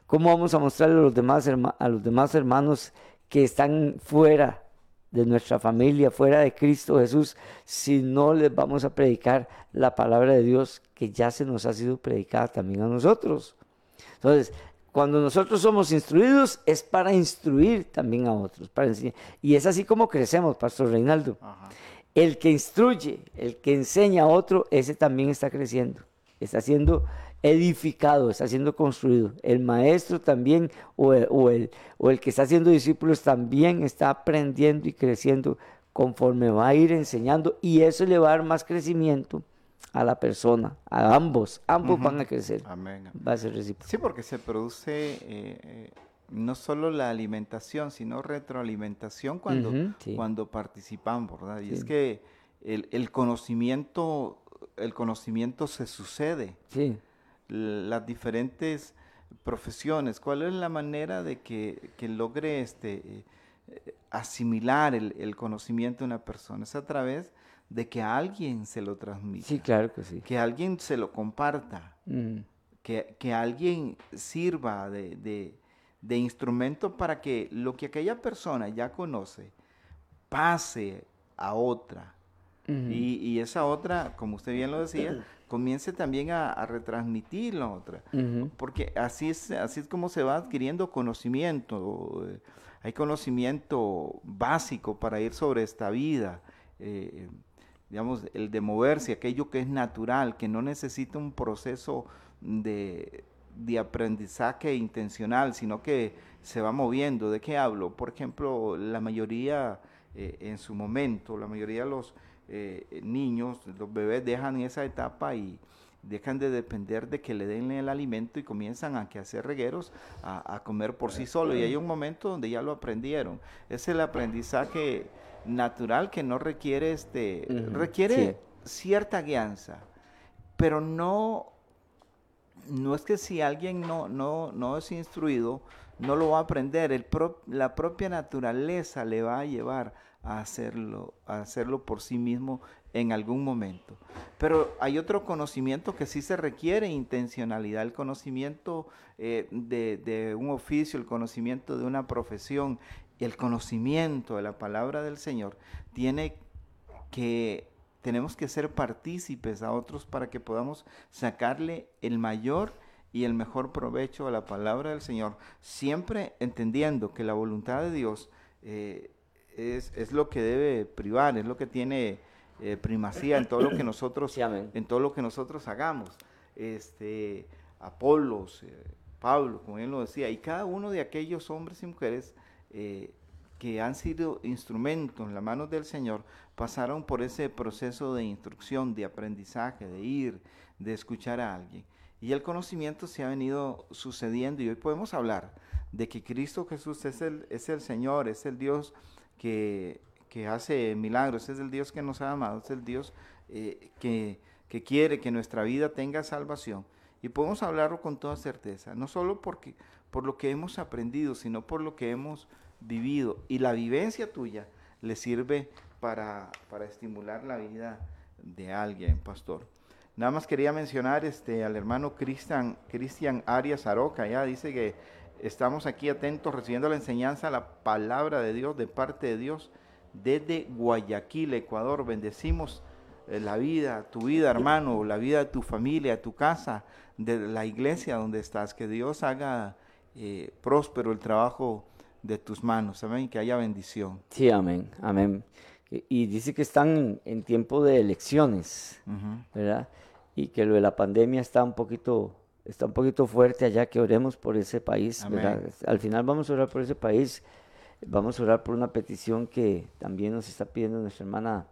¿Cómo vamos a mostrarle a los demás, a los demás hermanos que están fuera de nuestra familia, fuera de Cristo Jesús, si no les vamos a predicar la palabra de Dios que ya se nos ha sido predicada también a nosotros? Entonces, cuando nosotros somos instruidos es para instruir también a otros, para enseñar. Y es así como crecemos, Pastor Reinaldo. El que instruye, el que enseña a otro, ese también está creciendo, está siendo edificado, está siendo construido. El maestro también, o el, o el que está haciendo discípulos, también está aprendiendo y creciendo conforme va a ir enseñando y eso le va a dar más crecimiento a la persona, a ambos, ambos van a crecer. Amén. Va a ser recíproco. Sí, porque se produce eh, eh, no solo la alimentación, sino retroalimentación cuando, cuando participamos, ¿verdad? Y es que el, conocimiento el conocimiento se sucede. Sí. Las diferentes profesiones, ¿cuál es la manera de que, que logre este, eh, asimilar el, el, conocimiento de una persona? Es a través de que alguien se lo transmita. Sí, claro que sí. Que alguien se lo comparta. Mm. Que, que, alguien sirva de, de, de, instrumento para que lo que aquella persona ya conoce pase a otra. y, y, esa otra, como usted bien lo decía, comience también a, a retransmitir la otra. Porque así es, así es como se va adquiriendo conocimiento. Hay conocimiento básico para ir sobre esta vida. Eh, digamos, el de moverse, aquello que es natural, que no necesita un proceso de, de aprendizaje intencional, sino que se va moviendo. ¿De qué hablo? Por ejemplo, la mayoría eh, en su momento, la mayoría de los eh, niños, los bebés dejan esa etapa y dejan de depender de que le den el alimento y comienzan a que hacer regueros, a, comer por sí solos. Y hay un momento donde ya lo aprendieron. Es el aprendizaje natural que no requiere este, requiere cierta guianza, pero no, no es que si alguien no, no, no es instruido, no lo va a aprender, el la propia naturaleza le va a llevar a hacerlo, a hacerlo por sí mismo en algún momento. Pero hay otro conocimiento que sí se requiere intencionalidad, el conocimiento eh, de, un oficio, el conocimiento de una profesión, el conocimiento de la palabra del Señor tiene que, tenemos que ser partícipes a otros para que podamos sacarle el mayor y el mejor provecho a la palabra del Señor, siempre entendiendo que la voluntad de Dios eh, es, es, lo que debe privar, es lo que tiene eh, primacía en todo lo que nosotros, en todo lo que nosotros hagamos. Este, Apolos, eh, Pablo, como él lo decía, y cada uno de aquellos hombres y mujeres eh, que han sido instrumentos en las manos del Señor, pasaron por ese proceso de instrucción, de aprendizaje, de ir, de escuchar a alguien. Y el conocimiento se ha venido sucediendo y hoy podemos hablar de que Cristo Jesús es el, es el Señor, es el Dios que, que hace milagros, es el Dios que nos ha amado, es el Dios eh, que, que quiere que nuestra vida tenga salvación. Y podemos hablarlo con toda certeza, no solo porque, por lo que hemos aprendido, sino por lo que hemos vivido. Y la vivencia tuya le sirve para, para estimular la vida de alguien, pastor. Nada más quería mencionar este, al hermano Cristian, Arias Aroca, ya dice que estamos aquí atentos recibiendo la enseñanza, la palabra de Dios, de parte de Dios, desde Guayaquil, Ecuador. Bendecimos eh, la vida, tu vida, hermano, la vida de tu familia, tu casa, de la iglesia donde estás. Que Dios haga eh, próspero el trabajo de tus manos. Amén. Que haya bendición. Sí, amén. Amén. Y dice que están en tiempo de elecciones, ¿verdad? Y que lo de la pandemia está un poquito está un poquito fuerte allá, que oremos por ese país. Al final vamos a orar por ese país, vamos a orar por una petición que también nos está pidiendo nuestra hermana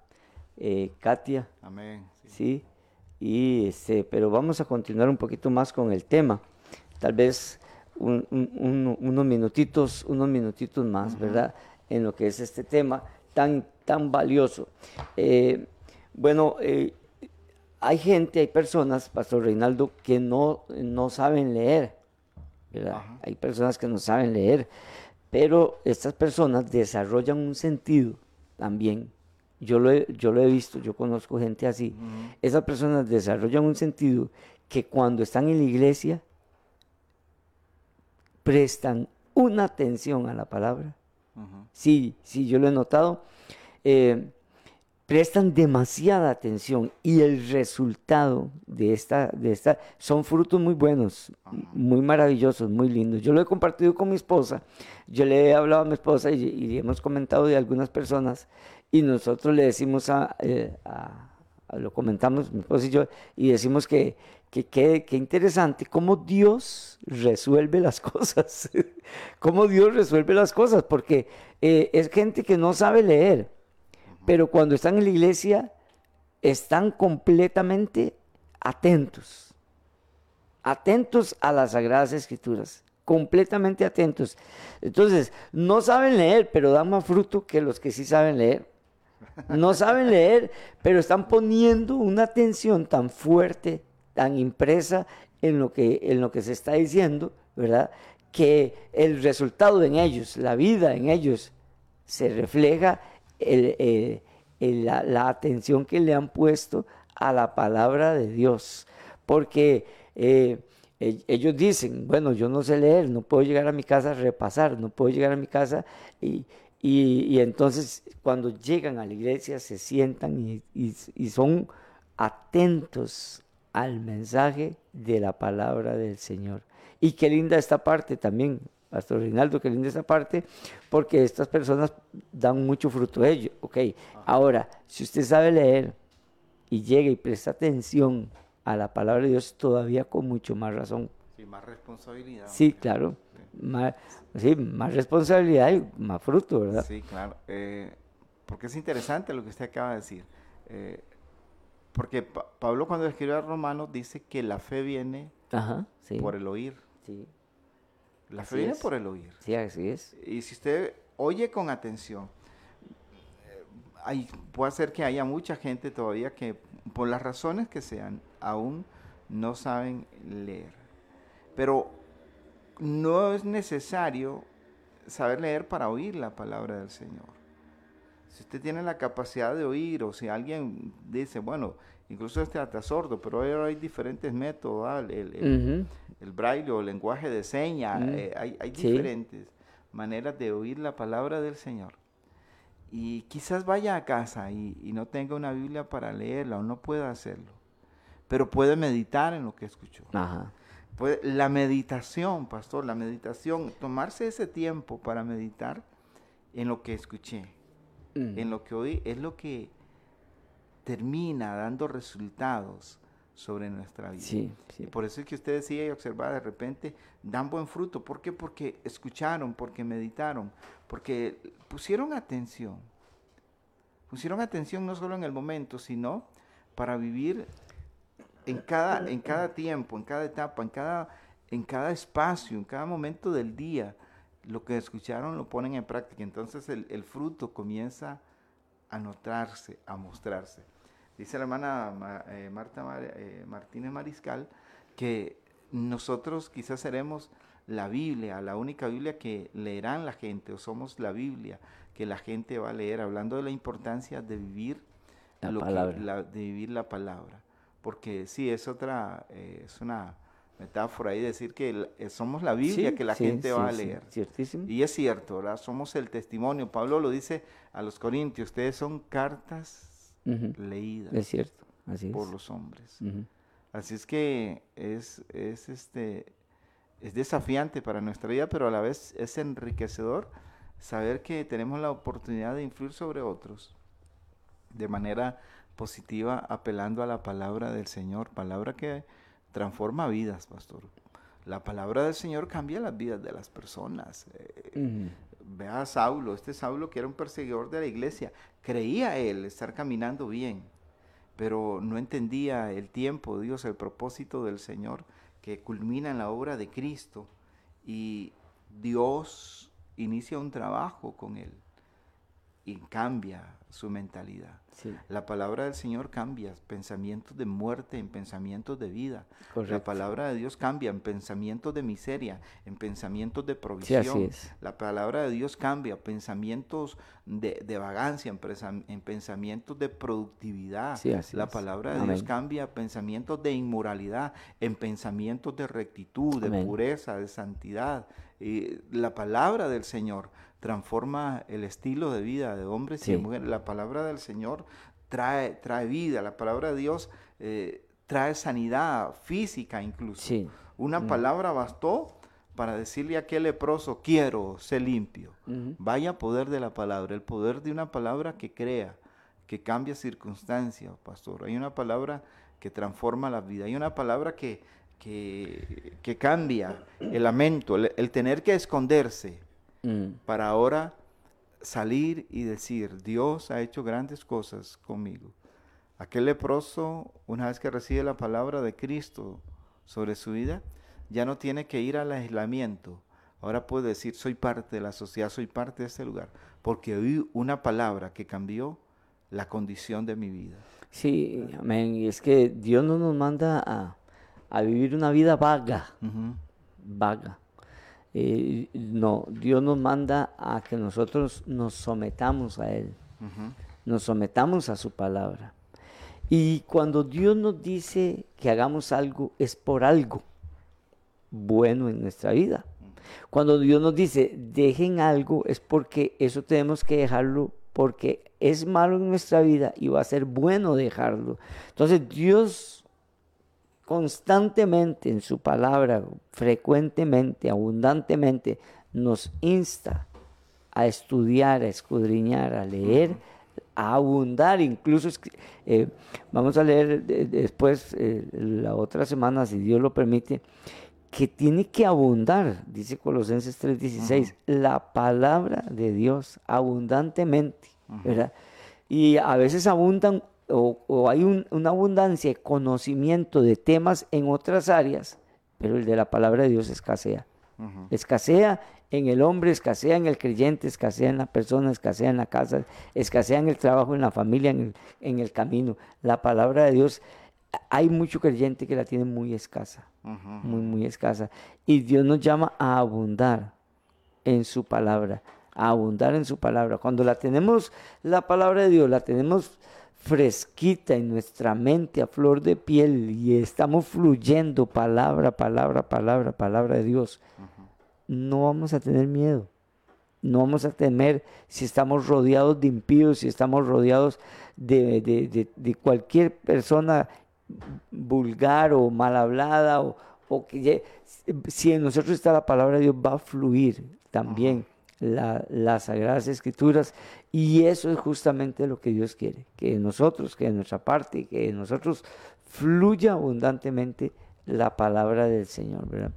eh, Katia. Amén. Sí. Y este, pero vamos a continuar un poquito más con el tema. Tal vez unos minutitos, unos minutitos más, ¿verdad? En lo que es este tema tan, tan valioso. Eh, bueno, eh, hay gente, hay personas, Pastor Reinaldo, que no, no saben leer. Hay personas que no saben leer, pero estas personas desarrollan un sentido también. Yo lo he, yo lo he visto, yo conozco gente así. Esas personas desarrollan un sentido que cuando están en la iglesia prestan una atención a la palabra. Sí, sí, yo lo he notado. Eh, prestan demasiada atención y el resultado de esta, de esta son frutos muy buenos, muy maravillosos, muy lindos. Yo lo he compartido con mi esposa, yo le he hablado a mi esposa y, hemos comentado de algunas personas y nosotros le decimos a, eh, lo comentamos mi esposa y yo y decimos que que, interesante cómo Dios resuelve las cosas, cómo Dios resuelve las cosas, porque eh, es gente que no sabe leer, pero cuando están en la iglesia están completamente atentos, atentos a las sagradas escrituras, completamente atentos. Entonces, no saben leer, pero dan más fruto que los que sí saben leer. No saben leer, pero están poniendo una atención tan fuerte, tan impresa en lo que, en lo que se está diciendo, ¿verdad? Que el resultado en ellos, la vida en ellos, se refleja el, la, atención que le han puesto a la palabra de Dios. Porque eh, ellos dicen, bueno, yo no sé leer, no puedo llegar a mi casa a repasar, no puedo llegar a mi casa y, y, entonces cuando llegan a la iglesia se sientan y, y, son atentos al mensaje de la palabra del Señor. Y qué linda esta parte también, Pastor Reinaldo, qué linda esta parte, porque estas personas dan mucho fruto de ello. Ok, ahora, si usted sabe leer y llega y presta atención a la palabra de Dios, todavía con mucho más razón. Sí, más responsabilidad. Sí, claro. Más, sí, más responsabilidad y más fruto, ¿verdad? Sí, claro. Eh, porque es interesante lo que usted acaba de decir. Eh, porque Pablo cuando escribe a Romanos dice que la fe viene por el oír. Sí. La fe viene por el oír. Sí, así es. Y si usted oye con atención, hay, puede ser que haya mucha gente todavía que, por las razones que sean, aún no saben leer. Pero no es necesario saber leer para oír la palabra del Señor. Si usted tiene la capacidad de oír, o si alguien dice, bueno, incluso este hasta sordo, pero ahora hay diferentes métodos, el, braille o el lenguaje de señas, eh, hay, diferentes maneras de oír la palabra del Señor. Y quizás vaya a casa y, no tenga una Biblia para leerla o no pueda hacerlo, pero puede meditar en lo que escuchó. la meditación, pastor, la meditación, tomarse ese tiempo para meditar en lo que escuché, mm. en lo que oí, es lo que termina dando resultados sobre nuestra vida. Sí, por eso es que usted decía y observaba de repente, dan buen fruto. ¿Por qué? Porque escucharon, porque meditaron, porque pusieron atención. Pusieron atención no solo en el momento, sino para vivir en cada, en cada tiempo, en cada etapa, en cada, en cada espacio, en cada momento del día. Lo que escucharon lo ponen en práctica. Entonces el, el fruto comienza a notarse, a mostrarse. Dice la hermana eh, Marta eh, Martínez Mariscal que nosotros quizás seremos la Biblia, la única Biblia que leerán la gente, o somos la Biblia que la gente va a leer, hablando de la importancia de vivir la palabra. de vivir la palabra. Porque sí, es otra, eh, es una metáfora ahí decir que somos la Biblia que la gente va a leer. ciertísimo. Y es cierto, ¿verdad? Somos el testimonio. Pablo lo dice a los corintios, ustedes son cartas leída es cierto, por los hombres. Así es que es, es, este, es desafiante para nuestra vida, pero a la vez es enriquecedor saber que tenemos la oportunidad de influir sobre otros de manera positiva, apelando a la palabra del Señor, palabra que transforma vidas, pastor. La palabra del Señor cambia las vidas de las personas. Eh, Vea a Saulo, este Saulo que era un perseguidor de la iglesia, creía él estar caminando bien, pero no entendía el tiempo, Dios, el propósito del Señor que culmina en la obra de Cristo y Dios inicia un trabajo con él y cambia su mentalidad. La palabra del Señor cambia pensamientos de muerte en pensamientos de vida. La palabra de Dios cambia en pensamientos de miseria, en pensamientos de provisión. La palabra de Dios cambia pensamientos de, vagancia, en, pensamientos de productividad. la palabra de Dios cambia pensamientos de inmoralidad, en pensamientos de rectitud, de pureza, de santidad. Y la palabra del Señor transforma el estilo de vida de hombres y de mujeres. La palabra del Señor trae, trae vida, la palabra de Dios eh, trae sanidad física incluso. Una mm. palabra bastó para decirle a aquel leproso, quiero ser limpio. Vaya poder de la palabra, el poder de una palabra que crea, que cambia circunstancias, pastor. Hay una palabra que transforma la vida, hay una palabra que, que, cambia el lamento, el tener que esconderse, Mm. para ahora salir y decir, Dios ha hecho grandes cosas conmigo. Aquel leproso, una vez que recibe la palabra de Cristo sobre su vida, ya no tiene que ir al aislamiento. Ahora puede decir, soy parte de la sociedad, soy parte de este lugar, porque oí una palabra que cambió la condición de mi vida. Sí, amén. Y es que Dios no nos manda a, a vivir una vida vaga, vaga. Eh, no, Dios nos manda a que nosotros nos sometamos a Él, nos sometamos a su palabra. Y cuando Dios nos dice que hagamos algo, es por algo bueno en nuestra vida. Cuando Dios nos dice dejen algo, es porque eso tenemos que dejarlo porque es malo en nuestra vida y va a ser bueno dejarlo. Entonces Dios constantemente en su palabra, frecuentemente, abundantemente, nos insta a estudiar, a escudriñar, a leer, a abundar. Incluso eh, vamos a leer después, eh, la otra semana, si Dios lo permite, que tiene que abundar, dice Colosenses 3:16, la palabra de Dios abundantemente, ¿verdad? Y a veces abundan o, o hay un- una abundancia de conocimiento de temas en otras áreas, pero el de la palabra de Dios escasea. Escasea en el hombre, escasea en el creyente, escasea en la persona, escasea en la casa, escasea en el trabajo, en la familia, en el, en el camino. La palabra de Dios, hay mucho creyente que la tiene muy escasa, muy, muy escasa. Y Dios nos llama a abundar en su palabra, a abundar en su palabra. Cuando la tenemos, la palabra de Dios, la tenemos fresquita en nuestra mente a flor de piel y estamos fluyendo palabra, palabra, palabra, palabra de Dios, no vamos a tener miedo. No vamos a temer si estamos rodeados de impíos, si estamos rodeados de, de- de- de cualquier persona vulgar o mal hablada o, o que si en nosotros está la palabra de Dios va a fluir también la- las sagradas escrituras y eso es justamente lo que Dios quiere que nosotros que de nuestra parte que de nosotros fluya abundantemente la palabra del Señor ¿verdad?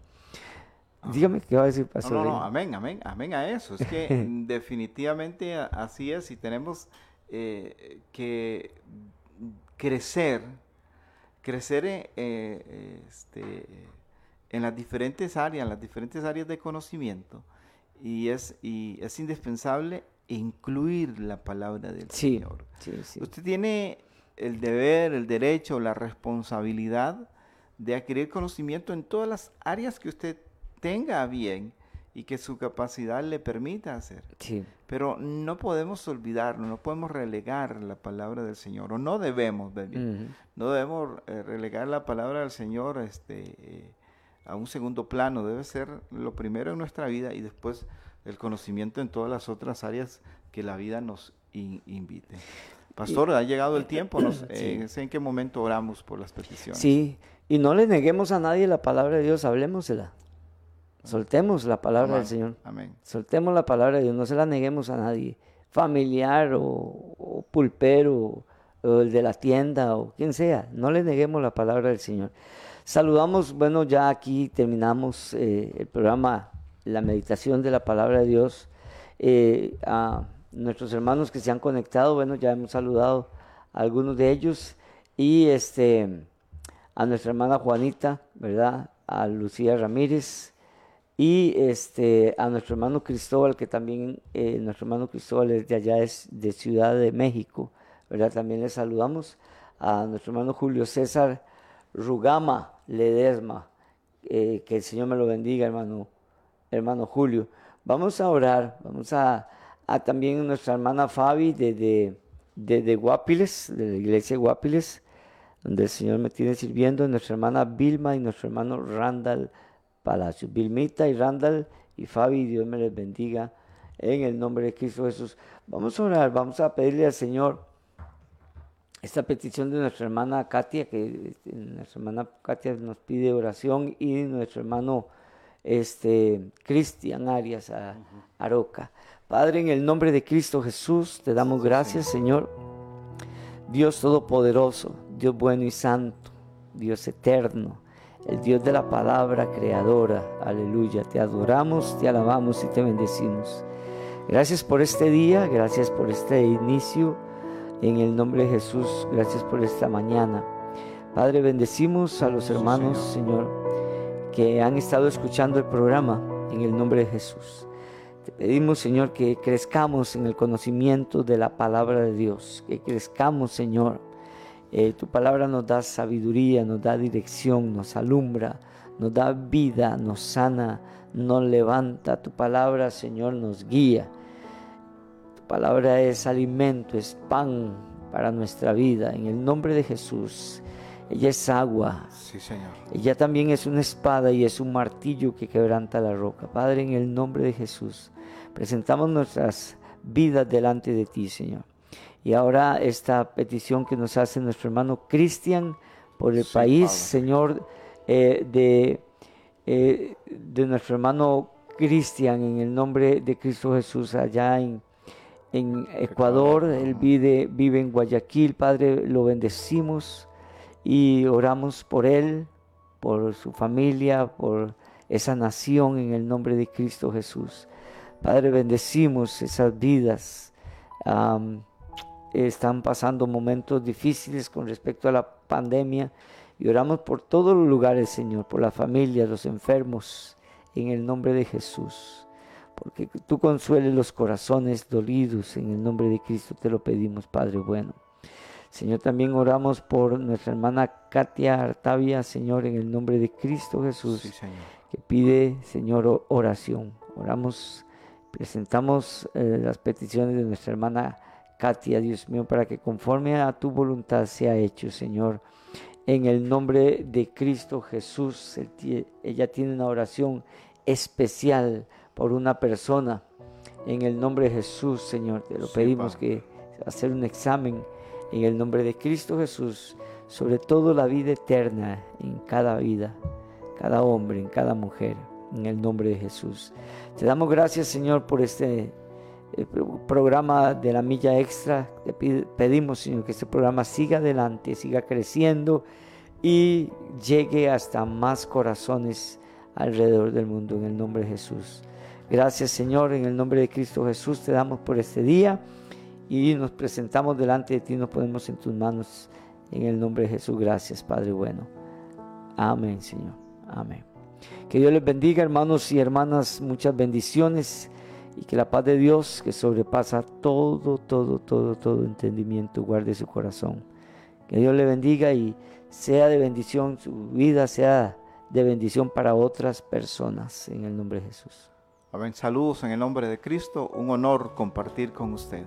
dígame qué va a decir pastor no, no, amén, amén, amén a eso. Es que definitivamente así es y tenemos eh, que crecer, crecer en, eh, este, en las diferentes áreas, en las diferentes áreas de conocimiento y es, y es indispensable incluir la palabra del sí, Señor. sí, sí. Usted tiene el deber, el derecho, la responsabilidad de adquirir conocimiento en todas las áreas que usted tenga bien y que su capacidad le permita hacer. sí. Pero no podemos olvidarlo, no podemos relegar la palabra del Señor, o no debemos, no debemos eh, relegar la palabra del Señor este, eh, a un segundo plano, debe ser lo primero en nuestra vida y después el conocimiento en todas las otras áreas que la vida nos in- invite. Pastor, ha llegado el tiempo, no sé, eh, sé en qué momento oramos por las peticiones. Sí, y no le neguemos a nadie la palabra de Dios, hablemosela. Soltemos la palabra Amén, del Señor. Amén. Soltemos la palabra de Dios, no se la neguemos a nadie. Familiar o, o pulpero o el de la tienda o quien sea, no le neguemos la palabra del Señor. Saludamos, bueno, ya aquí terminamos eh, el programa, la meditación de la palabra de Dios. Eh, a nuestros hermanos que se han conectado, bueno, ya hemos saludado a algunos de ellos y este a nuestra hermana Juanita, ¿verdad? A Lucía Ramírez y este a nuestro hermano Cristóbal, que también eh, nuestro hermano Cristóbal es de allá, es de Ciudad de México, ¿verdad? También le saludamos a nuestro hermano Julio César Rugama Ledesma, eh, que el Señor me lo bendiga, hermano, hermano Julio. Vamos a orar, vamos a, a también nuestra hermana Fabi desde de, de Guapiles, de la iglesia de Guapiles, donde el Señor me tiene sirviendo, nuestra hermana Vilma y nuestro hermano Randall Palacio. Vilmita y Randall y Fabi, Dios me les bendiga en el nombre de Cristo Jesús. Vamos a orar, vamos a pedirle al Señor esta petición de nuestra hermana Katia, que este, nuestra hermana Katia nos pide oración y nuestro hermano este Cristian Arias a- Aroca. Padre, en el nombre de Cristo Jesús, te damos gracias, Señor. Dios Todopoderoso, Dios bueno y santo, Dios eterno, el Dios de la palabra creadora. Aleluya. Te adoramos, te alabamos y te bendecimos. Gracias por este día, gracias por este inicio. En el nombre de Jesús, gracias por esta mañana. Padre, bendecimos a los hermanos, Señor, que han estado escuchando el programa en el nombre de Jesús. Te pedimos, Señor, que crezcamos en el conocimiento de la palabra de Dios, que crezcamos, Señor. Eh, tu palabra nos da sabiduría, nos da dirección, nos alumbra, nos da vida, nos sana, nos levanta. Tu palabra, Señor, nos guía. Tu palabra es alimento, es pan para nuestra vida. En el nombre de Jesús. Ella es agua. Sí, Señor. Ella también es una espada y es un martillo que quebranta la roca. Padre, en el nombre de Jesús, presentamos nuestras vidas delante de ti, Señor. Y ahora esta petición que nos hace nuestro hermano Cristian por el país, Señor, eh, de, eh, de nuestro hermano Cristian, en el nombre de Cristo Jesús, allá en, en Ecuador. Él vive, vive en Guayaquil, Padre, lo bendecimos y oramos por él, por su familia, por esa nación en el nombre de Cristo Jesús. Padre, bendecimos esas vidas. están pasando momentos difíciles con respecto a la pandemia y oramos por todos los lugares, Señor, por la familia, los enfermos, en el nombre de Jesús. Porque tú consueles los corazones dolidos, en el nombre de Cristo te lo pedimos, Padre bueno. Señor, también oramos por nuestra hermana Katia Artavia, Señor, en el nombre de Cristo Jesús, que pide, Señor, oración. Oramos, presentamos eh, las peticiones de nuestra hermana Katia, Dios mío, para que conforme a tu voluntad sea hecho, Señor. En el nombre de Cristo Jesús, ella tiene una oración especial por una persona. En el nombre de Jesús, Señor, te lo pedimos que hacer un examen en el nombre de Cristo Jesús, sobre todo la vida eterna en cada vida, cada hombre, en cada mujer, en el nombre de Jesús. Te damos gracias, Señor, por este eh, programa de la milla extra. Te pedimos, Señor, que este programa siga adelante, siga creciendo y llegue hasta más corazones alrededor del mundo, en el nombre de Jesús. Gracias, Señor, en el nombre de Cristo Jesús, te damos por este día y nos presentamos delante de ti, nos ponemos en tus manos en el nombre de Jesús. Gracias, Padre bueno. Amén, Señor. Amén. Que Dios les bendiga, hermanos y hermanas, muchas bendiciones y que la paz de Dios, que sobrepasa todo, todo, todo, todo entendimiento, guarde su corazón. Que Dios le bendiga y sea de bendición su vida, sea de bendición para otras personas, en el nombre de Jesús. Amén. Saludos en el nombre de Cristo. Un honor compartir con usted.